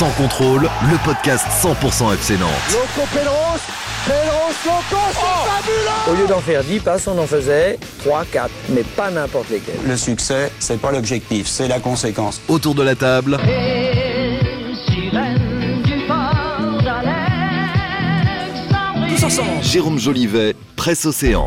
Sans contrôle, le podcast 100% FC Nantes. Loco Pedros, Pedros Loco, c'est fabuleux Au lieu d'en faire 10 passes, on en faisait 3, 4, mais pas n'importe lesquels. Le succès, c'est pas l'objectif, c'est la conséquence. Autour de la table, Tous ensemble Jérôme Jolivet, Presse Océan.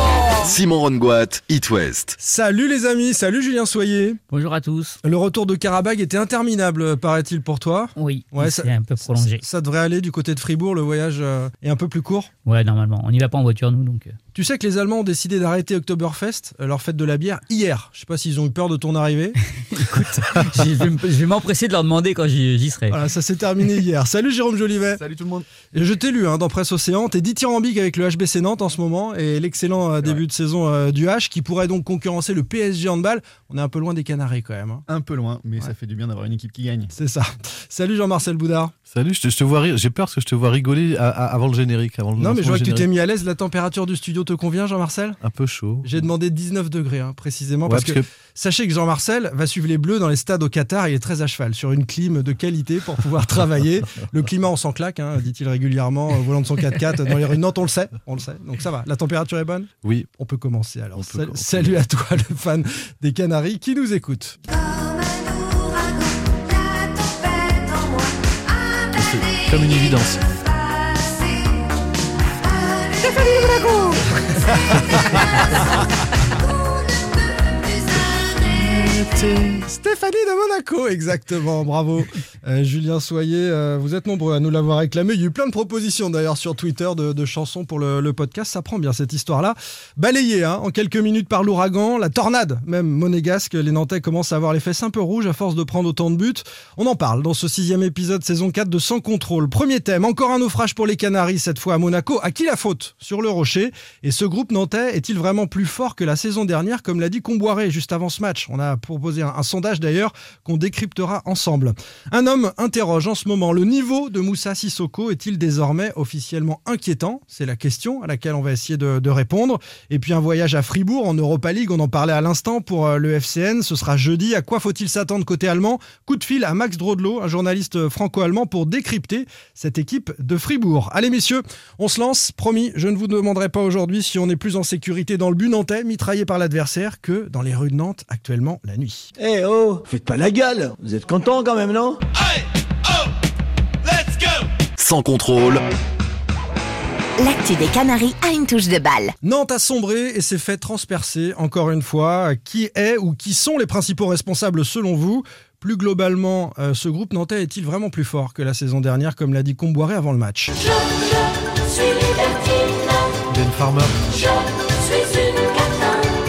Simon Rongoat, It West. Salut les amis, salut Julien Soyer. Bonjour à tous. Le retour de Karabag était interminable, paraît-il pour toi? Oui, Ouais, c'est ça- un peu prolongé. Ça devrait aller du côté de Fribourg, le voyage euh, est un peu plus court? Ouais, normalement. On n'y va pas en voiture, nous, donc. Tu sais que les Allemands ont décidé d'arrêter Oktoberfest, euh, leur fête de la bière, hier. Je sais pas s'ils ont eu peur de ton arrivée. je vais m- je vais m'empresser de leur demander quand j'y serai. Voilà, ça s'est terminé hier. Salut Jérôme Jolivet. Salut tout le monde. Et je t'ai lu hein, dans Presse Océan, t'es dithyrambique avec le HBC Nantes en ce moment et l'excellent euh, début de saison euh, du H qui pourrait donc concurrencer le PSG handball. On est un peu loin des Canaries quand même. hein. Un peu loin, mais ça fait du bien d'avoir une équipe qui gagne. C'est ça. Salut Jean-Marcel Boudard. Salut, je te, je te vois rire. J'ai peur parce que je te vois rigoler à- à- avant le générique. Avant le Non mais je vois que tu t'es mis à l'aise. La température du studio te convient Jean-Marcel? Un peu chaud. J'ai demandé 19 degrés hein, précisément Ouais, parce, parce que, que- sachez que Jean-Marcel va suivre les Bleus dans les stades au Qatar. Il est très à cheval sur une clim de qualité pour pouvoir travailler. Le climat on s'en claque, hein, dit-il régulièrement volant de son 4x4 dans les rues de Nantes. On le sait, on le sait. Donc ça va. La température est bonne? Oui. On peut commencer alors. On peut Sal- commencer. Salut à toi le fan des Canaries qui nous écoute. C'est comme une évidence. Stéphanie de Monaco, exactement, bravo. Euh, Julien Soyer, euh, vous êtes nombreux à nous l'avoir réclamé. Il y a eu plein de propositions d'ailleurs sur Twitter de, chansons pour le, le podcast. Ça prend bien cette histoire-là. Balayée hein, en quelques minutes par l'ouragan, la tornade même monégasque. Les Nantais commencent à avoir les fesses un peu rouges à force de prendre autant de buts. On en parle dans ce sixième épisode saison 4 de Sans Contrôle. Premier thème, encore un naufrage pour les Canaries, cette fois à Monaco. À qui la faute? Sur le rocher. Et ce groupe nantais est-il vraiment plus fort que la saison dernière, comme l'a dit Comboiré juste avant ce match? On a proposé un, un sondage d'ailleurs qu'on décryptera ensemble. Un homme interroge en ce moment le niveau de Moussa Sissoko est-il désormais officiellement inquiétant? C'est la question à laquelle on va essayer de, répondre. Et puis un voyage à Fribourg en Europa League, on en parlait à l'instant pour euh, le FCN, ce sera jeudi. À quoi faut-il s'attendre côté allemand? Coup de fil à Max Drodlo, un journaliste franco-allemand, pour décrypter cette équipe de Fribourg. Allez messieurs, on se lance. Promis, je ne vous demanderai pas aujourd'hui si on est plus en sécurité dans le but nantais, mitraillé par l'adversaire, que dans les rues de Nantes actuellement la nuit. Eh oh, faites pas la gueule Vous êtes content quand même, non? Sans contrôle, L'actu des Canaries a une touche de balle. Nantes a sombré et s'est fait transpercer encore une fois. Qui est ou qui sont les principaux responsables selon vous? Plus globalement, euh, ce groupe nantais est-il vraiment plus fort que la saison dernière, comme l'a dit Comboiré avant le match? Ben Farmer.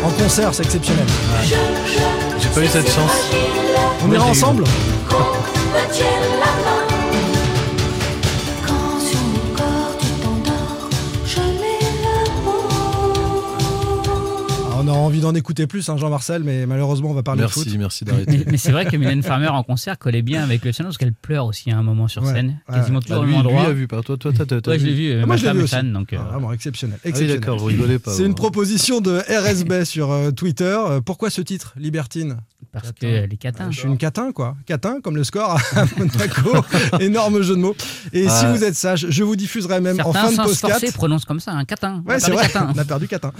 En concert, c'est exceptionnel. J'ai pas eu cette chance. On ira ensemble On aura envie d'en écouter plus, hein, Jean-Marcel, mais malheureusement, on va parler de foot. Merci, merci d'arrêter. Mais, mais c'est vrai que Mylène Farmer en concert collait bien avec le channel parce qu'elle pleure aussi à un moment sur scène, ouais. quasiment Ah, toujours au lui, même lui endroit. a vu par toi. Toi, t'as, Ouais, je l'ai vu. vu. Ah, moi, je l'ai vu aussi. donc. euh, Ah, vraiment exceptionnel. Ah oui, exceptionnel. d'accord, vous rigolez pas. C'est une proposition de RSB sur euh, Twitter. Euh, pourquoi ce titre, Libertine? Parce que euh, les catins. Je suis une catin, quoi. Catin, comme le score à Monaco. Énorme jeu de mots. Et si vous êtes sage, je vous diffuserai même en fin de podcast. forcer prononcent comme ça un catin. On Ouais, c'est vrai, catin. on a perdu Catin.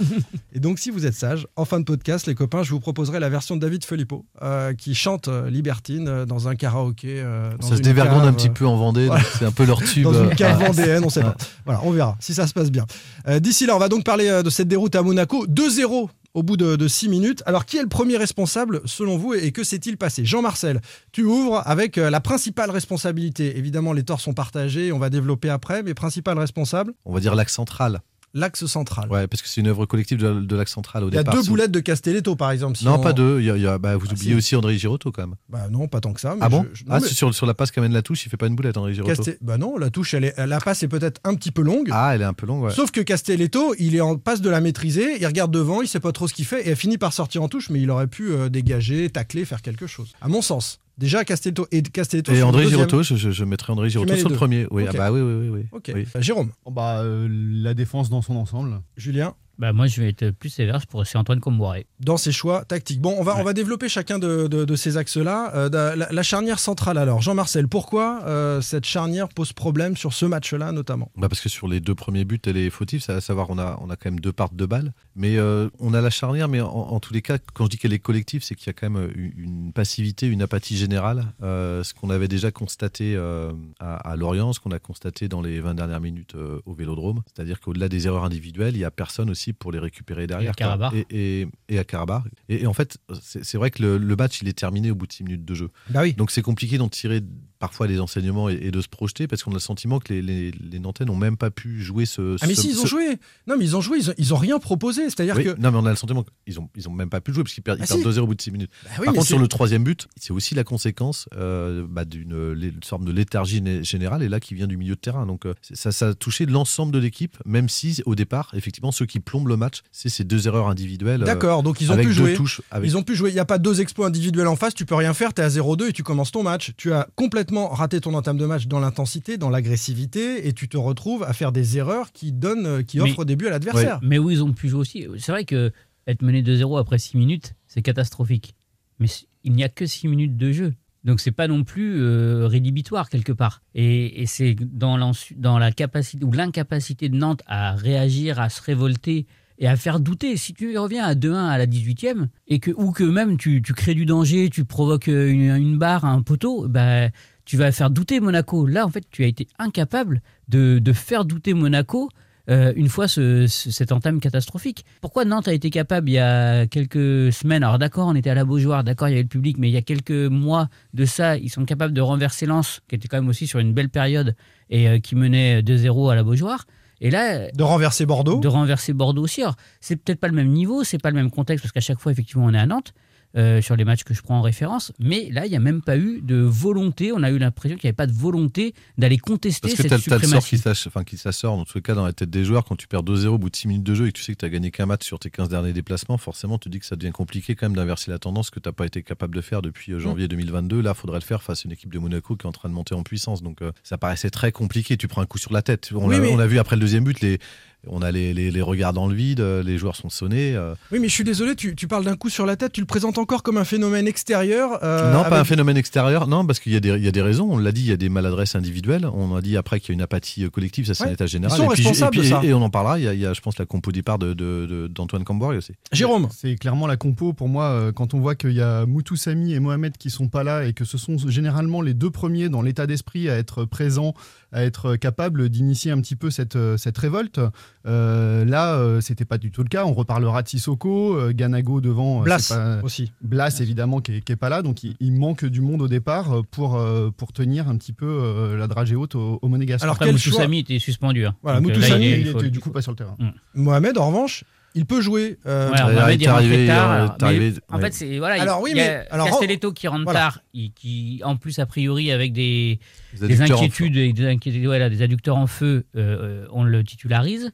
Et donc, si vous êtes sage, en fin de podcast, les copains, je vous proposerai la version de David Filippo, euh, qui chante euh, Libertine euh, dans un karaoké. euh, dans Ça se dévergonde cave, un petit peu en Vendée. C'est un peu leur tube. Dans une cave vendéenne, on sait pas. Voilà, on verra si ça se passe bien. Euh, D'ici là, on va donc parler euh, de cette déroute à Monaco. 2-0 au bout de 6 minutes. Alors, qui est le premier responsable selon vous et que s'est-il passé? Jean-Marcel, tu ouvres avec euh, la principale responsabilité. Évidemment, les torts sont partagés, on va développer après, mais principal responsable? On va dire l'axe central. L'axe central. Ouais, parce que c'est une œuvre collective de, de l'axe central au Il y a départ. deux boulettes de Castelletto, par exemple. si Non, on- pas deux. Il y a, il y a- bah, vous Ah, oubliez si. aussi André Girotto quand même. Bah non, pas tant que ça. mais Ah bon je- je- non, Ah, mais sur, sur la passe qu'amène la touche, il fait pas une boulette, André Girotto. Castel- Bah non, la touche, elle est... la passe est peut-être un petit peu longue. Ah, elle est un peu longue, ouais. Sauf que Castelletto, il est en passe de la maîtriser, il regarde devant, il sait pas trop ce qu'il fait et elle finit par sortir en touche, mais il aurait pu euh, dégager, tacler, faire quelque chose. À mon sens. Déjà Castelletto et Castelletto. Et André. Girotto, je, je, je mettrais André Girotto sur le premier. Oui, ah bah oui, oui, oui. oui. Ok. Oui. Euh, Jérôme, bah, euh, la défense dans son ensemble. Julien, Bah, moi, je vais être plus sévère pour c'est Antoine Comboiré. dans ses choix tactiques. Bon, on va, on va développer chacun de, de- de ces axes-là. Euh, la, la charnière centrale alors. Jean-Marcel, pourquoi euh, cette charnière pose problème sur ce match-là notamment? Bah parce que sur les deux premiers buts, elle est fautive. C'est à savoir, on a, on a quand même deux parts de balles. Mais euh, on a la charnière, mais en, en tous les cas, quand je dis qu'elle est collective, c'est qu'il y a quand même une, une passivité, une apathie générale. Euh, ce qu'on avait déjà constaté euh, à, à Lorient, ce qu'on a constaté dans les 20 dernières minutes euh, au Vélodrome. C'est-à-dire qu'au-delà des erreurs individuelles, il n'y a personne aussi pour les récupérer derrière. à Karabakh. Et, et- et à Karabakh. Et, et en fait, c'est c'est vrai que le, le match, il est terminé au bout de 6 minutes de jeu. Bah oui. Donc c'est compliqué d'en tirer parfois des enseignements et, et de se projeter parce qu'on a le sentiment que les, les, les Nantais n'ont même pas pu jouer ce. Ah mais ce- si, ils ont ce- joué. Non mais ils ont joué, ils ont, ils ont rien proposé. C'est-à-dire Oui, que... Non, mais on a le sentiment qu'ils ont, ils ont même pas pu jouer parce qu'ils perdent, Ah, perdent si. 2-0 au bout de 6 minutes. Bah oui, Par contre, sur le troisième but, c'est aussi la conséquence euh, bah, d'une sorte de léthargie né- générale et là qui vient du milieu de terrain. Donc euh, ça, ça a touché l'ensemble de l'équipe, même si au départ, effectivement, ceux qui plombent le match, c'est ces deux erreurs individuelles. euh, D'accord, donc ils ont pu jouer. touches. Avec... Ils ont pu jouer. Il n'y a pas deux exploits individuels en face. Tu peux rien faire. Tu es à 0-2 et tu commences ton match. Tu as complètement raté ton entame de match dans l'intensité, dans l'agressivité et tu te retrouves à faire des erreurs qui donnent, euh, qui Mais- offrent des buts à l'adversaire. Mais où ils ont pu jouer aussi. C'est vrai que être mené 2-0 après 6 minutes, c'est catastrophique. Mais il n'y a que 6 minutes de jeu. Donc c'est pas non plus euh, rédhibitoire quelque part. Et, et c'est dans, dans la capacité ou l'incapacité de Nantes à réagir, à se révolter et à faire douter. Si tu reviens à 2-1 à la 18e et que ou que même tu, tu crées du danger, tu provoques une, une barre, un poteau, bah, tu vas faire douter Monaco. Là en fait tu as été incapable de, de faire douter Monaco euh, une fois ce, ce- cette entame catastrophique. Pourquoi Nantes a été capable il y a quelques semaines, alors d'accord, on était à la Beaujoire, d'accord, il y avait le public, mais il y a quelques mois de ça, ils sont capables de renverser Lens, qui était quand même aussi sur une belle période et euh, qui menait 2-0 à la Beaujoire. Et là, De renverser Bordeaux. de renverser Bordeaux aussi. Alors, c'est peut-être pas le même niveau, c'est pas le même contexte, parce qu'à chaque fois, effectivement, on est à Nantes. Euh, sur les matchs que je prends en référence, mais là, il n'y a même pas eu de volonté. On a eu l'impression qu'il n'y avait pas de volonté d'aller contester Parce que cette t'as t'as le sort suprématie. qui s'ass- enfin, qui s'assort dans tous les cas dans la tête des joueurs quand tu perds 2-0 au bout de 6 minutes de jeu et que tu sais que tu as gagné qu'un match sur tes 15 derniers déplacements, forcément tu te dis que ça devient compliqué quand même d'inverser la tendance que tu n'as pas été capable de faire depuis euh, janvier 2022. Là, il faudrait le faire face à une équipe de Monaco qui est en train de monter en puissance. Donc euh, ça paraissait très compliqué. Tu prends un coup sur la tête. On Oui, l'a mais- on a vu après le deuxième but, les, on a les, les- les regards dans le vide, euh, les joueurs sont sonnés. euh. Oui, mais je suis désolé, tu, tu parles d'un coup sur la tête, tu le présentes encore comme un phénomène extérieur. euh, non, pas avec- un phénomène extérieur, non, parce qu'il y, a des- il y a des raisons. On l'a dit, il y a des maladresses individuelles. On a dit après qu'il y a une apathie collective, ça c'est Ouais. un état général. Ils sont et, puis, responsables et, puis- de ça. et on en parlera. Il y, a, il y a, je pense, la compo départ d'Antoine de, de, d'Antoine Camboire aussi. Jérôme, C'est clairement la compo pour moi quand on voit qu'il y a Moutou Sami et Mohamed qui sont pas là et que ce sont généralement les deux premiers dans l'état d'esprit à être présents, à être capables d'initier un petit peu cette, cette révolte. Euh, là, euh, c'était pas du tout le cas. On reparlera de Sissoko, euh, Ganago devant. euh, Blas pas- aussi. Blas évidemment qui est, qui est pas là, donc il, il manque du monde au départ pour, euh, pour tenir un petit peu euh, la dragée haute au, au Monégasque. Alors, Après, quel choix était suspendu. hein. Voilà, là, il, il était du coup faut- pas sur le terrain. Mohamed, en revanche, il peut jouer. euh, Ouais, arrivé, tard. euh, alors, mais En ouais. fait, c'est voilà. Alors, oui, il y a mais- alors, Castelletto qui rentre voilà. tard, il- qui en plus a priori avec des, inquiétudes et des, inquiétudes, voilà, des adducteurs en feu, euh, euh, on le titularise.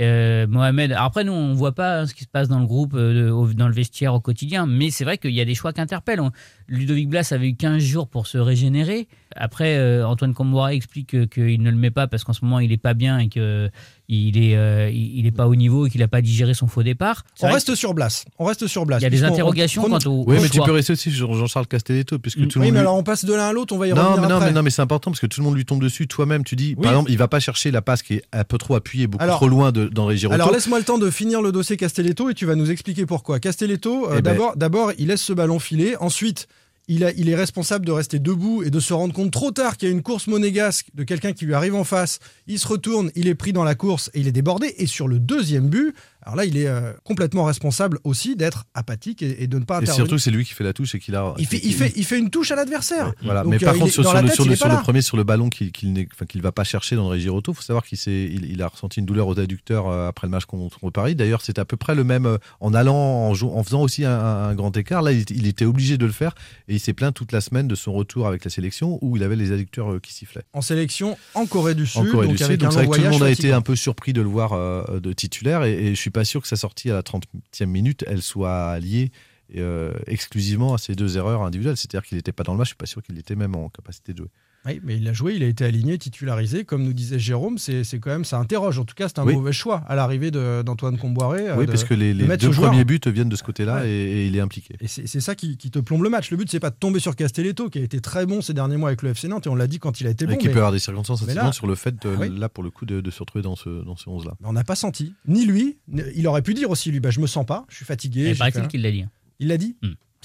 Euh, Mohamed, alors après nous on voit pas hein, ce qui se passe dans le groupe, euh, au- dans le vestiaire au quotidien, mais c'est vrai qu'il y a des choix qui interpellent. On- Ludovic Blas avait eu 15 jours pour se régénérer. Après euh, Antoine Comboiré explique que- qu'il ne le met pas parce qu'en ce moment il est pas bien et que il est, euh, il il est pas au niveau et qu'il a pas digéré son faux départ. On reste sur Blas. On reste sur Blas. qu'il y a des interrogations on- quant au, Oui, au mais tu peux rester aussi sur Jean-Charles Castelletto, puisque Mm. tout le Oui, monde. mais lui- alors on passe de l'un à l'autre, on va y Non, revenir mais non, après. mais non, mais c'est important parce que tout le monde lui tombe dessus. Toi-même, tu dis, Oui. par exemple, il va pas chercher la passe qui est un peu trop appuyée, beaucoup Alors- trop loin d'Henri Girotto. Alors laisse-moi le temps de finir le dossier Castelletto et tu vas nous expliquer pourquoi. Castelletto, euh, Eh ben- d'abord, d'abord, il laisse ce ballon filer. Ensuite, il, est responsable de rester debout et de se rendre compte trop tard qu'il y a une course monégasque de quelqu'un qui lui arrive en face. Il se retourne, il est pris dans la course et il est débordé. Et sur le deuxième but, Alors là, il est euh, complètement responsable aussi d'être apathique et, et de ne pas Et intervenir. surtout, c'est lui qui fait la touche et qu'il a. il fait, il, fait, il fait une touche à l'adversaire. Voilà. Donc, mais par euh, contre, sur, la le, sur sur premier, sur le ballon qu'il enfin, qu'il va pas chercher dans le Giroto, il faut savoir qu'il s'est- il, il a ressenti une douleur aux adducteurs euh, après le match contre Paris. D'ailleurs, c'est à peu près le même en allant, en, faisant aussi un, un grand écart. Là, il, était- obligé de le faire et il s'est plaint toute la semaine de son retour avec la sélection où il avait les adducteurs qui sifflaient. En sélection en Corée du Sud. En Corée donc du Sud, avec donc un long tout le monde a été un peu surpris de le voir euh, de titulaire et, et je suis pas sûr que sa sortie à la 30e minute, elle soit liée euh, exclusivement à ces deux erreurs individuelles. C'est-à-dire qu'il n'était pas dans le match, je suis pas sûr qu'il était même en capacité de jouer. Oui, mais il a joué, il a été aligné, titularisé. Comme nous disait Jérôme, c'est c'est quand même, ça interroge. En tout cas, c'est un Oui. mauvais choix à l'arrivée de- d'Antoine Comboiré. euh, oui, de- parce que les, de les mettre deux premiers buts viennent de ce côté-là Ouais. et, et il est impliqué. Et c'est c'est ça qui, qui te plombe le match. Le but, c'est pas de tomber sur Castelletto, qui a été très bon ces derniers mois avec le FC Nantes, et on l'a dit quand il a été bon. et qui mais peut avoir des circonstances là- sur le fait, de, oui. là, pour le coup, de, de se retrouver dans ce, dans ce 11-là. on n'a pas senti. Ni lui, ni- il aurait pu dire aussi, lui, bah, je me sens pas, je suis fatigué. Paraît-il fait un- qu'il l'a dit. Il l'a dit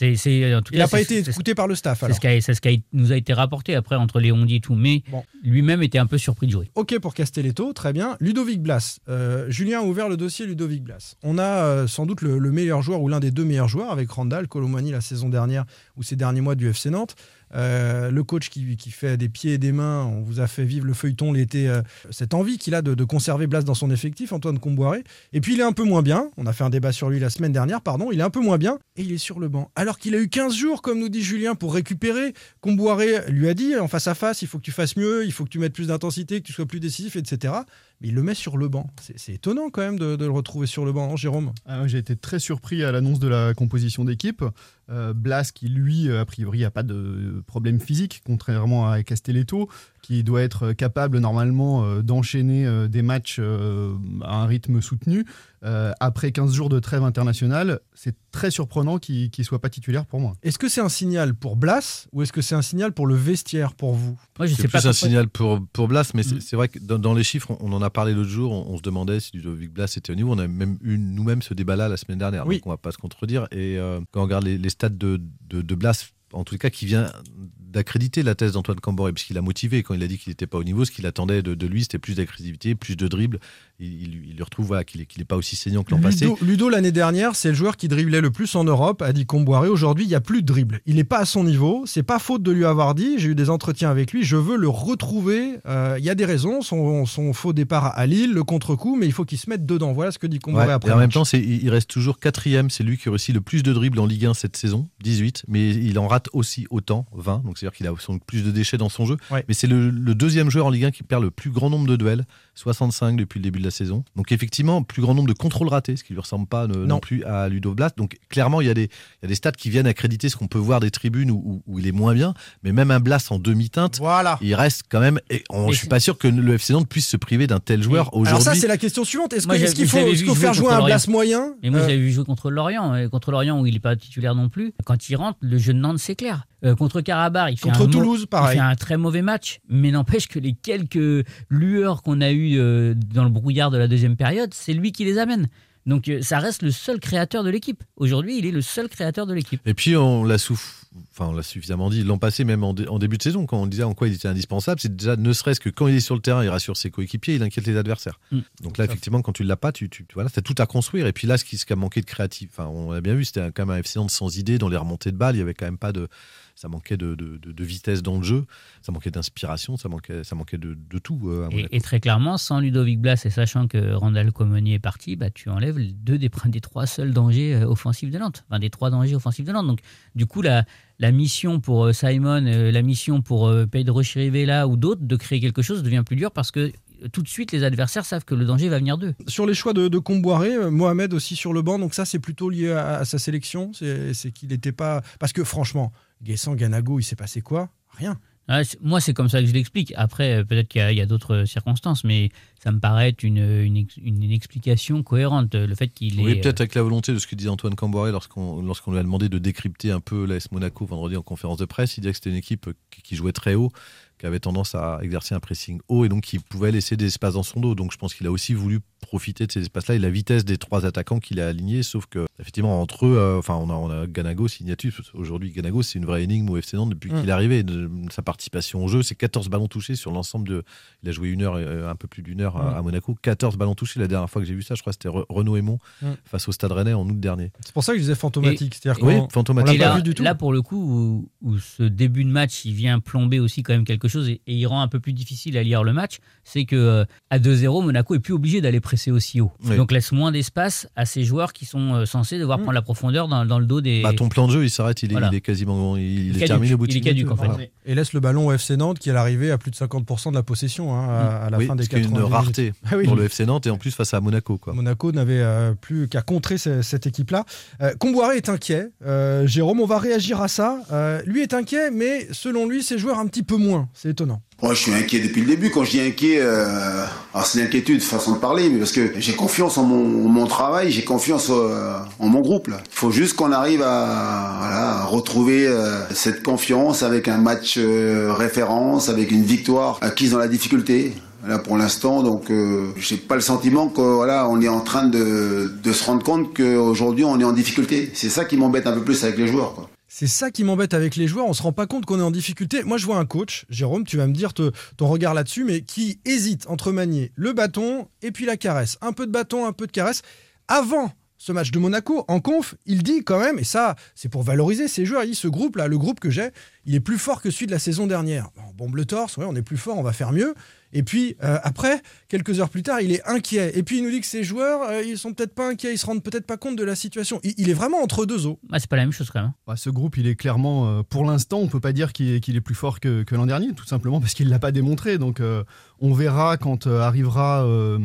En tout Il n'a pas été écouté par le staff. C'est ce, qui a, c'est ce qui a- nous a été rapporté après entre les ondits et tout, mais Bon. lui-même était un peu surpris de jouer. Ok pour Castelletto, très bien. Ludovic Blas. Euh, Julien a ouvert le dossier Ludovic Blas. On a euh, sans doute le, le meilleur joueur ou l'un des deux meilleurs joueurs avec Randall, Colomani la saison dernière ou ces derniers mois du FC Nantes. Euh, le coach qui, fait des pieds et des mains, on vous a fait vivre le feuilleton l'été, euh, cette envie qu'il a de, de conserver Blas dans son effectif, Antoine Comboiré. Et puis il est un peu moins bien, on a fait un débat sur lui la semaine dernière, pardon, il est un peu moins bien et il est sur le banc. Alors qu'il a eu 15 jours, comme nous dit Julien, pour récupérer. Comboiré lui a dit en face à face, il faut que tu fasses mieux, il faut que tu mettes plus d'intensité, que tu sois plus décisif, etc. Mais il le met sur le banc. C'est étonnant quand même de, le retrouver sur le banc, hein, Jérôme? Ah J'ai été très surpris à l'annonce de la composition d'équipe. Euh, Blas, qui lui, a priori, n'a pas de problème physique, contrairement à Castelletto, qui doit être capable normalement euh, d'enchaîner euh, des matchs à un rythme soutenu. Euh, après 15 jours de trêve internationale, c'est très surprenant qu'il ne soit pas titulaire pour moi. Est-ce que c'est un signal pour Blas ou est-ce que c'est un signal pour le vestiaire pour vous? Moi, je C'est sais pas. plus un signal pour, pour Blas, mais c'est Mm. c'est vrai que dans, dans les chiffres, on, on en a parlé l'autre jour, on, on se demandait si Ludovic Blas était au niveau. On a même eu nous-mêmes ce débat-là la semaine dernière, Oui. donc on va pas se contredire. Et euh, quand on regarde les, les stats de, de, de Blas, en tout cas qui vient d'accréditer la thèse d'Antoine Camboré, puisqu'il a motivé quand il a dit qu'il n'était pas au niveau, ce qu'il attendait de, de lui, c'était plus d'agressivité, plus de dribble. Il, il, il retrouve voilà, qu'il n'est pas aussi saignant que l'an passé. Ludo, l'année dernière, c'est le joueur qui driblait le plus en Europe, a dit Comboiré. Aujourd'hui, il n'y a plus de dribble. Il n'est pas à son niveau. C'est pas faute de lui avoir dit. J'ai eu des entretiens avec lui. Je veux le retrouver. Euh, Il y a des raisons. Son, son faux départ à Lille, le contre-coup, mais il faut qu'il se mette dedans. Voilà ce que dit Comboiré Ouais, après. et en même temps, il reste toujours quatrième. C'est lui qui a réussi le plus de dribbles en Ligue 1 cette saison, 18. Mais il en rate aussi autant, 20. Donc c'est-à-dire qu'il a plus de déchets dans son jeu. Ouais. Mais c'est le, le deuxième joueur en Ligue 1 qui perd le plus grand nombre de duels, 65 depuis le début de la saison. Donc effectivement, plus grand nombre de contrôles ratés, ce qui lui ressemble pas non, Non. plus à Ludo Blas. Donc clairement, il y, a des, il y a des stats qui viennent accréditer ce qu'on peut voir des tribunes où, où- où il est moins bien. Mais même un Blas en demi-teinte, Voilà. il reste quand même. Et on- Et je suis pas sûr que le FC Nantes puisse se priver d'un tel joueur Alors ça, aujourd'hui. c'est la question suivante. Est-ce qu'il faut, faire jouer un Lorient. Blas moyen? Et moi, Euh, j'avais vu jouer contre Lorient, et contre Lorient où il n'est pas titulaire non plus. Quand il rentre, le jeu de Nantes, c'est clair. Euh, contre Il fait, Contre un, Toulouse, pareil. il fait un très mauvais match. Mais n'empêche que les quelques lueurs qu'on a eues euh, dans le brouillard de la deuxième période, c'est lui qui les amène. Donc euh, ça reste le seul créateur de l'équipe. Aujourd'hui, il est le seul créateur de l'équipe. Et puis on l'a souff- enfin on l'a suffisamment dit l'an passé même en, dé- en début de saison quand on disait en quoi il était indispensable, c'est déjà ne serait-ce que quand il est sur le terrain, il rassure ses coéquipiers, il inquiète les adversaires. Mm. Donc là effectivement quand tu l'as pas, tu, tu tu- voilà, t'as tout à construire et puis là ce qui, ce qui a manqué de créatif, enfin on a bien vu, c'était quand même un FC Nantes sans idée dans les remontées de balles, il y avait quand même pas de ça manquait de, de- de- de vitesse dans le jeu, ça manquait d'inspiration, ça manquait, ça manquait de, de tout. euh, Et, très clairement, sans Ludovic Blas et sachant que Randall Comoni est parti, bah, tu enlèves les deux des, des trois seuls dangers euh, offensifs de Nantes. Enfin, des trois dangers offensifs de Nantes. Donc, du coup, la, la mission pour euh, Simon, la mission pour Pedro Chirivella ou d'autres de créer quelque chose devient plus dure parce que tout de suite, les adversaires savent que le danger va venir d'eux. Sur les choix de, de Comboiré, Mohamed aussi sur le banc, donc ça c'est plutôt lié à, à sa sélection, c'est c'est qu'il n'était pas... Parce que franchement, Guessant, Ganago, il s'est passé quoi? Rien. Ouais, c'est- moi, c'est comme ça que je l'explique. Après, euh, peut-être qu'il y a, d'autres euh, circonstances, mais ça me paraît être une, une, ex- une- une explication cohérente. Le fait qu'il Oui, est. peut-être avec la volonté de ce que disait Antoine Camboré lorsqu'on lorsqu'on lui a demandé de décrypter un peu l'AS Monaco vendredi en conférence de presse. Il disait que c'était une équipe qui, qui jouait très haut, qui avait tendance à exercer un pressing haut et donc qui pouvait laisser des espaces dans son dos. Donc je pense qu'il a aussi voulu profiter de ces espaces-là et la vitesse des trois attaquants qu'il a alignés. Sauf que, effectivement, entre eux, euh, enfin, on a, on a Ganago, Signatus. Aujourd'hui, Ganago, c'est une vraie énigme au FC Nantes depuis Mm. qu'il est arrivé. De, sa participation au jeu, c'est 14 ballons touchés sur l'ensemble de. Il a joué une heure, euh, un peu plus d'une heure à- à Monaco. 14 ballons touchés. La dernière fois que j'ai vu ça, je crois que c'était Re- Renaud Aymon Mm. face au Stade Rennais en août dernier. C'est pour ça que je disais fantomatique. C'est-à-dire Oui, fantomatique. on l'a pas là, vu du tout. là, pour le coup, où, où ce début de match, il vient plomber aussi quand même quelque chose et, et il rend un peu plus difficile à lire le match, c'est que euh, à 2-0, Monaco est plus obligé d'aller presser aussi haut. Oui. Donc laisse moins d'espace à ces joueurs qui sont euh, censés devoir Mm. prendre la profondeur dans, dans le dos des. Bah, ton plan de jeu, il s'arrête, il est, Voilà. il est quasiment il, il est terminé au bout de Il est caduque, en fait. Voilà. Et laisse le ballon au FC Nantes qui est arrivé à plus de 50% de la possession hein, à, à la Oui, fin des ce qui est 90 une rareté Ah oui. pour le FC Nantes et en plus face à Monaco. Quoi. Monaco n'avait euh, plus qu'à contrer ce- cette équipe-là. Euh, Comboiré est inquiet. Euh, Jérôme, on va réagir à ça. Euh, lui est inquiet, mais selon lui, ses joueurs un petit peu moins. C'est étonnant. Moi, je suis inquiet depuis le début. Quand je dis inquiet, euh, c'est l'inquiétude, façon de parler, mais parce que j'ai confiance en mon, en mon travail, j'ai confiance euh, en mon groupe. Il faut juste qu'on arrive à, voilà, à retrouver euh, cette confiance avec un match euh, référence, avec une victoire acquise dans la difficulté. Là, pour l'instant, donc, euh, j'ai pas le sentiment que voilà, est en train de, de se rendre compte qu'aujourd'hui, on est en difficulté. C'est ça qui m'embête un peu plus avec les joueurs. Quoi. C'est ça qui m'embête avec les joueurs. On se rend pas compte qu'on est en difficulté. Moi, je vois un coach, Jérôme, tu vas me dire ton regard là-dessus, mais qui hésite entre manier le bâton et puis la caresse. Un peu de bâton, un peu de caresse. Avant ce match de Monaco, en conf, il dit quand même, et ça, c'est pour valoriser ces joueurs, il dit ce groupe-là, le groupe que j'ai, il est plus fort que celui de la saison dernière. On bombe le torse, ouais, on est plus fort, on va faire mieux. Et puis euh, après, quelques heures plus tard, il est inquiet. Et puis il nous dit que ces joueurs, euh, ils sont peut-être pas inquiets, ils se rendent peut-être pas compte de la situation. Il, il est vraiment entre deux eaux. Ah, c'est pas la même chose quand même. Bah, ce groupe, il est clairement, euh, pour l'instant, on peut pas dire qu'il est, plus fort que, que l'an dernier, tout simplement parce qu'il l'a pas démontré. Donc, euh, on verra quand euh, arrivera euh,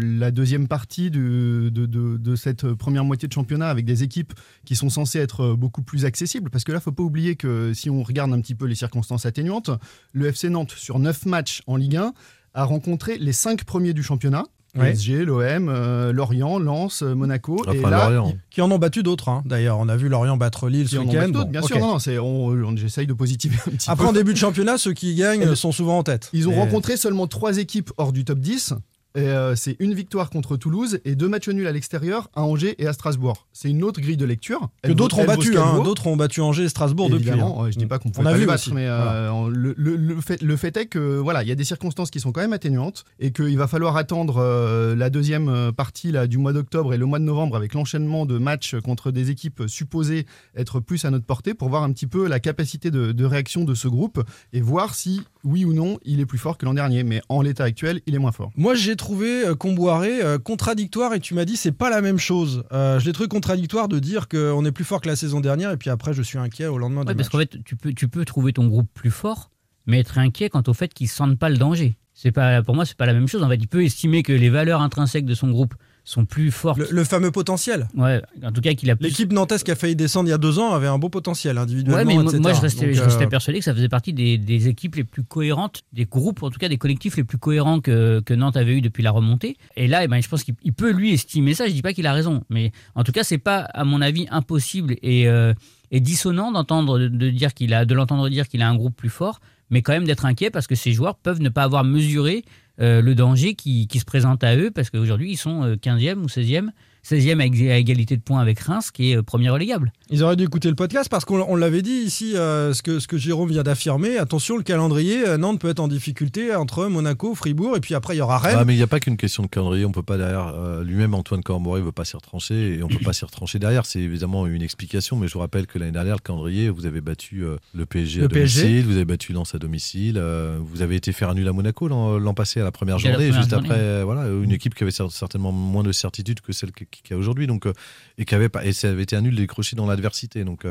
la deuxième partie du- de, de- de cette première moitié de championnat avec des équipes qui sont censées être beaucoup plus accessibles. Parce que là, faut pas oublier que si on regarde un petit peu les circonstances atténuantes, le FC Nantes sur 9 matchs en Ligue 1 a rencontré les 5 premiers du championnat. Ouais. PSG, l'OM, euh, Lorient, Lens, euh, Monaco. Enfin, et là, Lorient. Qui en ont battu d'autres, hein. d'ailleurs. On a vu Lorient battre Lille qui ce en ont week-end. battu d'autres, Bon, bien sûr. Non, non, c'est- on, on- j'essaye de positiver un petit Après, peu. en début de championnat, ceux qui gagnent Et le- sont souvent en tête. Ils ont rencontré seulement trois équipes hors du top 10. Et euh, c'est une victoire contre Toulouse et deux matchs nuls à l'extérieur, à Angers et à Strasbourg. C'est une autre grille de lecture. Que d'autres ont battu, hein. D'autres ont battu Angers et Strasbourg depuis. Hein. ouais, je dis pas qu'on On pouvait a pas vu les battre, aussi. mais euh, le, le- le fait, le fait est que voilà, il y a des circonstances qui sont quand même atténuantes et qu'il va falloir attendre euh, la deuxième partie là, du mois d'octobre et le mois de novembre avec l'enchaînement de matchs contre des équipes supposées être plus à notre portée pour voir un petit peu la capacité de, de réaction de ce groupe et voir si oui ou non il est plus fort que l'an dernier. Mais en l'état actuel, il est moins fort. Moi, j'ai trouvé euh, Comboiré euh, contradictoire et tu m'as dit c'est pas la même chose. Euh, je l'ai trouvé contradictoire de dire qu'on est plus fort que la saison dernière et puis après je suis inquiet au lendemain Ouais, du parce match. qu'en fait, tu peux, tu peux trouver ton groupe plus fort, mais être inquiet quant au fait qu'ils sentent pas le danger. C'est pas, pour moi, c'est pas la même chose. En fait, il peut estimer que les valeurs intrinsèques de son groupe sont plus fortes. Le, le fameux potentiel. Ouais, en tout cas, qu'il a plus. L'équipe nantaise qui a failli descendre il y a deux ans avait un beau potentiel individuellement. Ouais, mais moi, etc. moi, je restais, Donc, je restais euh, persuadé que ça faisait partie des, des équipes les plus cohérentes, des groupes, en tout cas des collectifs les plus cohérents que, que Nantes avait eu depuis la remontée. Et là, eh ben, je pense qu'il il peut lui estimer ça. Je dis pas qu'il a raison, mais en tout cas, c'est pas, à mon avis, impossible et, euh, et dissonant d'entendre de, dire qu'il a, de l'entendre dire qu'il a un groupe plus fort, mais quand même d'être inquiet parce que ces joueurs peuvent ne pas avoir mesuré le danger qui, se présente à eux parce qu'aujourd'hui ils sont euh, 15e ou 16e, 16e à, égalité de points avec Reims qui est euh, premier relégable. Ils auraient dû écouter le podcast parce qu'on on l'avait dit ici, euh, ce, que, ce que Jérôme vient d'affirmer. Attention, le calendrier, euh, Nantes peut être en difficulté entre Monaco, Fribourg et puis après il y aura Rennes. Ah, mais il n'y a pas qu'une question de calendrier. On peut pas derrière euh, lui-même Antoine Cormoré veut pas s'y retrancher et on peut pas s'y retrancher derrière. C'est évidemment une explication, mais je vous rappelle que l'année dernière le calendrier, vous avez battu euh, le PSG Le à PSG. domicile, vous avez battu Lens à domicile, euh, vous avez été faire nul à Monaco l'an passé à la première la journée, première juste journée. après euh, voilà une équipe qui avait cer- certainement moins de certitude que celle qu'il y a aujourd'hui, donc euh, et qui avait pas et ça avait été un nul décroché dans l'adversité, donc.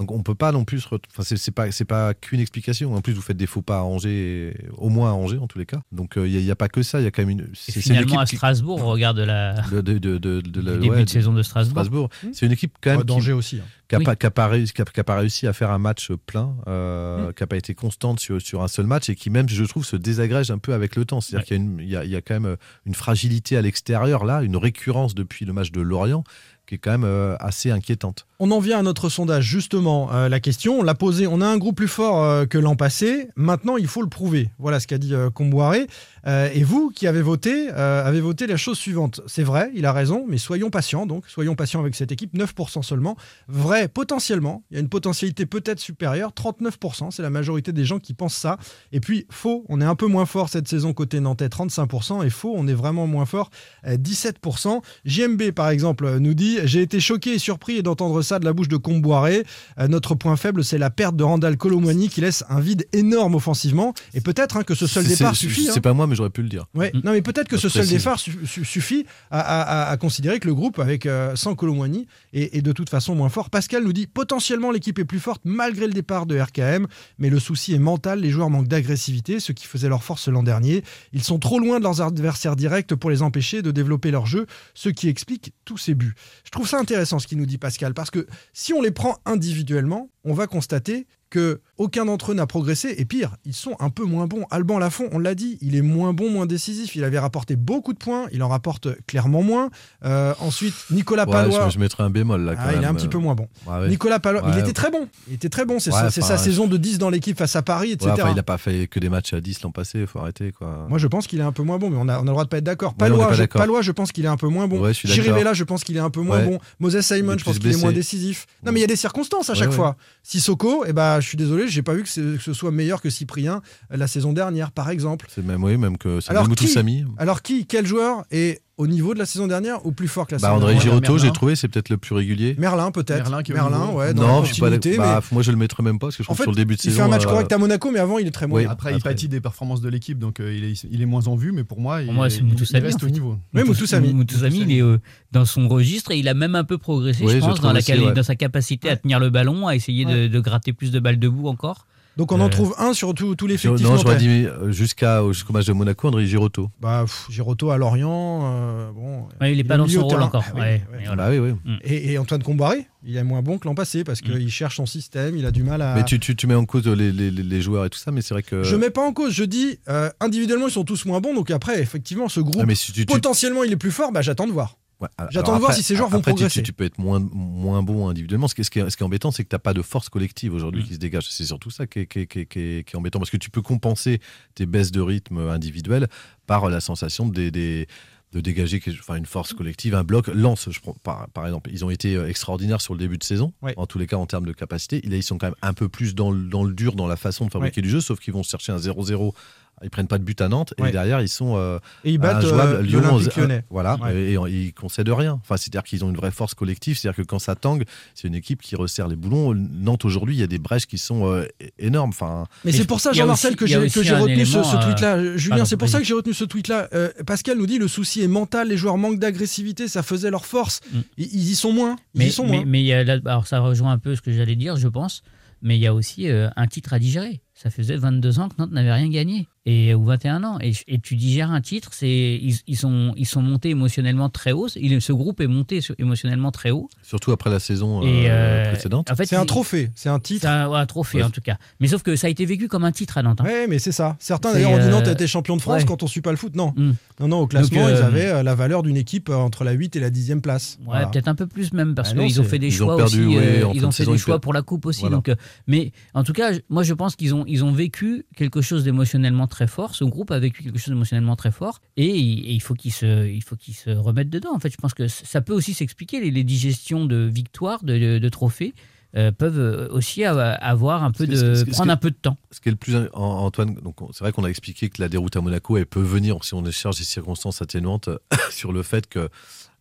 Euh, donc on peut pas non plus, enfin c'est c'est pas c'est pas qu'une explication. En plus vous faites des faux pas à Angers, au moins à Angers en tous les cas. Donc il n'y a, pas que ça, il y a quand même une. Et une finalement à équipe qui- Strasbourg, on regarde la, de, de, de, de- de la- le début ouais, de saison de Strasbourg. Strasbourg. C'est une équipe quand même Ouais, qui, danger aussi. hein. qui a Oui. pas, pas pas réussi à faire un match plein, euh, Mm. qui n'a pas été constante sur, sur un seul match et qui même, je trouve, se désagrège un peu avec le temps. C'est-à-dire Ouais. qu'il y a, une, il y, a, il y a quand même une fragilité à l'extérieur, là, une récurrence depuis le match de Lorient qui est quand même euh, assez inquiétante. On en vient à notre sondage, justement. Euh, la question, on l'a posée. On a un groupe plus fort euh, que l'an passé. Maintenant, il faut le prouver. Voilà ce qu'a dit euh, Comboiré. Et vous, qui avez voté, avez voté la chose suivante. C'est vrai, il a raison, mais soyons patients. Donc, soyons patients avec cette équipe. 9% seulement. Vrai, potentiellement. Il y a une potentialité peut-être supérieure. 39%. C'est la majorité des gens qui pensent ça. Et puis, faux. On est un peu moins fort cette saison côté Nantais. 35%. Et faux, on est vraiment moins fort. euh, 17%. JMB, par exemple, nous dit J'ai été choqué et surpris d'entendre ça de la bouche de Comboiré. Euh, notre point faible, c'est la perte de Randall Colomwani qui laisse un vide énorme offensivement. Et peut-être hein, que ce seul départ c'est- suffit. hein. C'est pas moi, mais j'aurais pu le dire. Ouais. Non, mais peut-être que ce seul départ su- su- suffit à, à- à- à considérer que le groupe, avec euh, sans Colomwani, est, est de toute façon moins fort. Pascal nous dit potentiellement l'équipe est plus forte malgré le départ de RKM, mais le souci est mental. Les joueurs manquent d'agressivité, ce qui faisait leur force l'an dernier. Ils sont trop loin de leurs adversaires directs pour les empêcher de développer leur jeu, ce qui explique tous ces buts. Je trouve ça intéressant ce qu'il nous dit Pascal, parce que si on les prend individuellement, on va constater que aucun d'entre eux n'a progressé et pire, ils sont un peu moins bons. Alban Lafont, on l'a dit, il est moins bon, moins décisif. Il avait rapporté beaucoup de points, il en rapporte clairement moins. Euh, ensuite, Nicolas Ouais, Palois. je, je mettrais un bémol là. Quand Ah, il est un petit peu moins bon. Ouais, ouais. Nicolas Palois, il était très bon. Il était très bon. C'est sa, sa saison de 10 dans l'équipe face à Paris, etc. Enfin, il n'a pas fait que des matchs à 10 l'an passé, il faut arrêter. Quoi. Moi, je pense qu'il est un peu moins bon, mais on a, on a le droit de pas être d'accord. Palois, je. Palois, je pense qu'il est un peu moins bon. Ouais. Chirivella, je pense qu'il est un peu moins bon. Moses Simon, je pense qu'il est moins décisif. Non, mais il y a des circonstances à chaque fois. Sissoko, eh ben, je suis désolé, j'ai pas vu que, ce soit meilleur que Cyprien euh, la saison dernière, par exemple. C'est même, oui, même que c'est Alors Moutou qui, Samy. alors qui, quel joueur est au niveau de la saison dernière ou plus fort que la Bah, saison André dernière Girotto, Merlin. j'ai trouvé, c'est peut-être le plus régulier. Merlin, peut-être. Merlin qui Merlin, ouais, dans non, la je suis pas mais Bah, moi, je le mettrais même pas parce que je En trouve fait, sur le début de il saison. fait un match euh, correct à Monaco, mais avant, il est très. Oui. Après, il pâtit des performances de l'équipe, donc euh, il, est, il est moins en vue, mais pour moi, il, moi, il- il reste en au niveau. Oui, Moutou Samy. Moutou Samy, il est euh, dans son registre et il a même un peu progressé, Oui, je pense, dans, la aussi, quali- ouais. dans sa capacité à tenir le ballon, à essayer de gratter plus de balles debout encore. Donc on en Euh, trouve un sur tout, tout je- l'effectif. Non, j'aurais dit euh, jusqu'à- jusqu'au match de Monaco, André Girotto. Bah, pff, à Lorient, euh, bon. Ouais, il n'est est pas au dans son rôle encore. Oui, ouais, ouais. mais voilà. Bah oui, oui. Et, et Antoine Comboiré, il est moins bon que l'an passé parce qu'il cherche son système, il a du mal à. Mais tu, tu, tu mets en cause les, les, les- les joueurs et tout ça, mais c'est vrai que. Je mets pas en cause, je dis euh, individuellement ils sont tous moins bons, donc après effectivement ce groupe Ah, mais si tu- tu- potentiellement il est plus fort, bah j'attends de voir. Ouais, J'attends de voir si ces joueurs vont après, tu- progresser. Tu, tu peux être moins, moins bon individuellement. Ce qui, est- ce qui est, ce qui est embêtant, c'est que tu n'as pas de force collective aujourd'hui Mm. qui se dégage. C'est surtout ça qui est, qui, est, qui est- qui est- qui est embêtant. Parce que tu peux compenser tes baisses de rythme individuelles par la sensation de, des- de dégager enfin, une force collective, un bloc. Lance, je prends, par, par exemple, ils ont été euh, extraordinaires sur le début de saison, Ouais. en tous les cas en termes de capacité. Là, ils sont quand même un peu plus dans le, dans le dur, dans la façon de fabriquer du jeu, sauf qu'ils vont chercher un 0-0. Ils prennent pas de but à Nantes Ouais. et derrière ils sont euh, Et ils battent euh, Lyon, l'Olympique euh, lyonnais. voilà, Ouais. et, et ils concèdent rien. Enfin, c'est-à-dire qu'ils ont une vraie force collective. C'est-à-dire que quand ça tangue, c'est une équipe qui resserre les boulons. Nantes aujourd'hui, il y a des brèches qui sont euh, énormes. Enfin, Mais Mais c'est pour ça, Jean-Marcel, que j'ai retenu ce, euh, tweet-là. Julien, c'est pour ça que j'ai retenu ce tweet-là. Euh, Pascal nous dit le souci est mental, les joueurs manquent d'agressivité, ça faisait leur force. Mm. Ils, ils y sont moins. Ils Mais, y sont mais, moins. mais il y a là- alors ça rejoint un peu ce que j'allais dire, je pense. Mais il y a aussi euh, un titre à digérer. Ça faisait 22 ans que Nantes n'avait rien gagné. Et, ou 21 ans. Et, et tu digères un titre, c'est ils, ils sont, ils sont montés émotionnellement très haut. Il- ce groupe est monté sur- émotionnellement très haut. surtout après la saison Et, euh, euh, précédente. En fait, C'est un trophée, c'est un titre. un, ouais, un trophée Ouais. en tout cas. Mais sauf que ça a été vécu comme un titre à Nantes. hein. Ouais, mais c'est ça. Certains d'ailleurs ont dit euh, non, t'as été champion de France ouais. quand on suit pas le foot. Non, Mm. non, non. Au classement, Donc, euh, ils avaient euh, la valeur d'une équipe euh, entre la 8 et la 10e place. Ouais, Voilà. peut-être un peu plus même parce Ah non, qu'ils ont fait des ils ont choix perdu, aussi. ouais, euh, ils ont fait des choix pour la coupe aussi. Voilà. Donc, euh, mais en tout cas, moi je pense qu'ils ont ils ont vécu quelque chose d'émotionnellement très fort. Ce groupe a vécu quelque chose d'émotionnellement très fort et, il- et il faut qu'ils se il faut qu'ils se remettent dedans. En fait, je pense que ça peut aussi s'expliquer les, les digestions de victoires, de, de- de trophées. euh, peuvent aussi avoir un peu de prendre un peu de temps. Ce qui est le plus, Antoine, donc on- c'est vrai qu'on a expliqué que la déroute à Monaco, elle peut venir si on cherche des circonstances atténuantes sur le fait que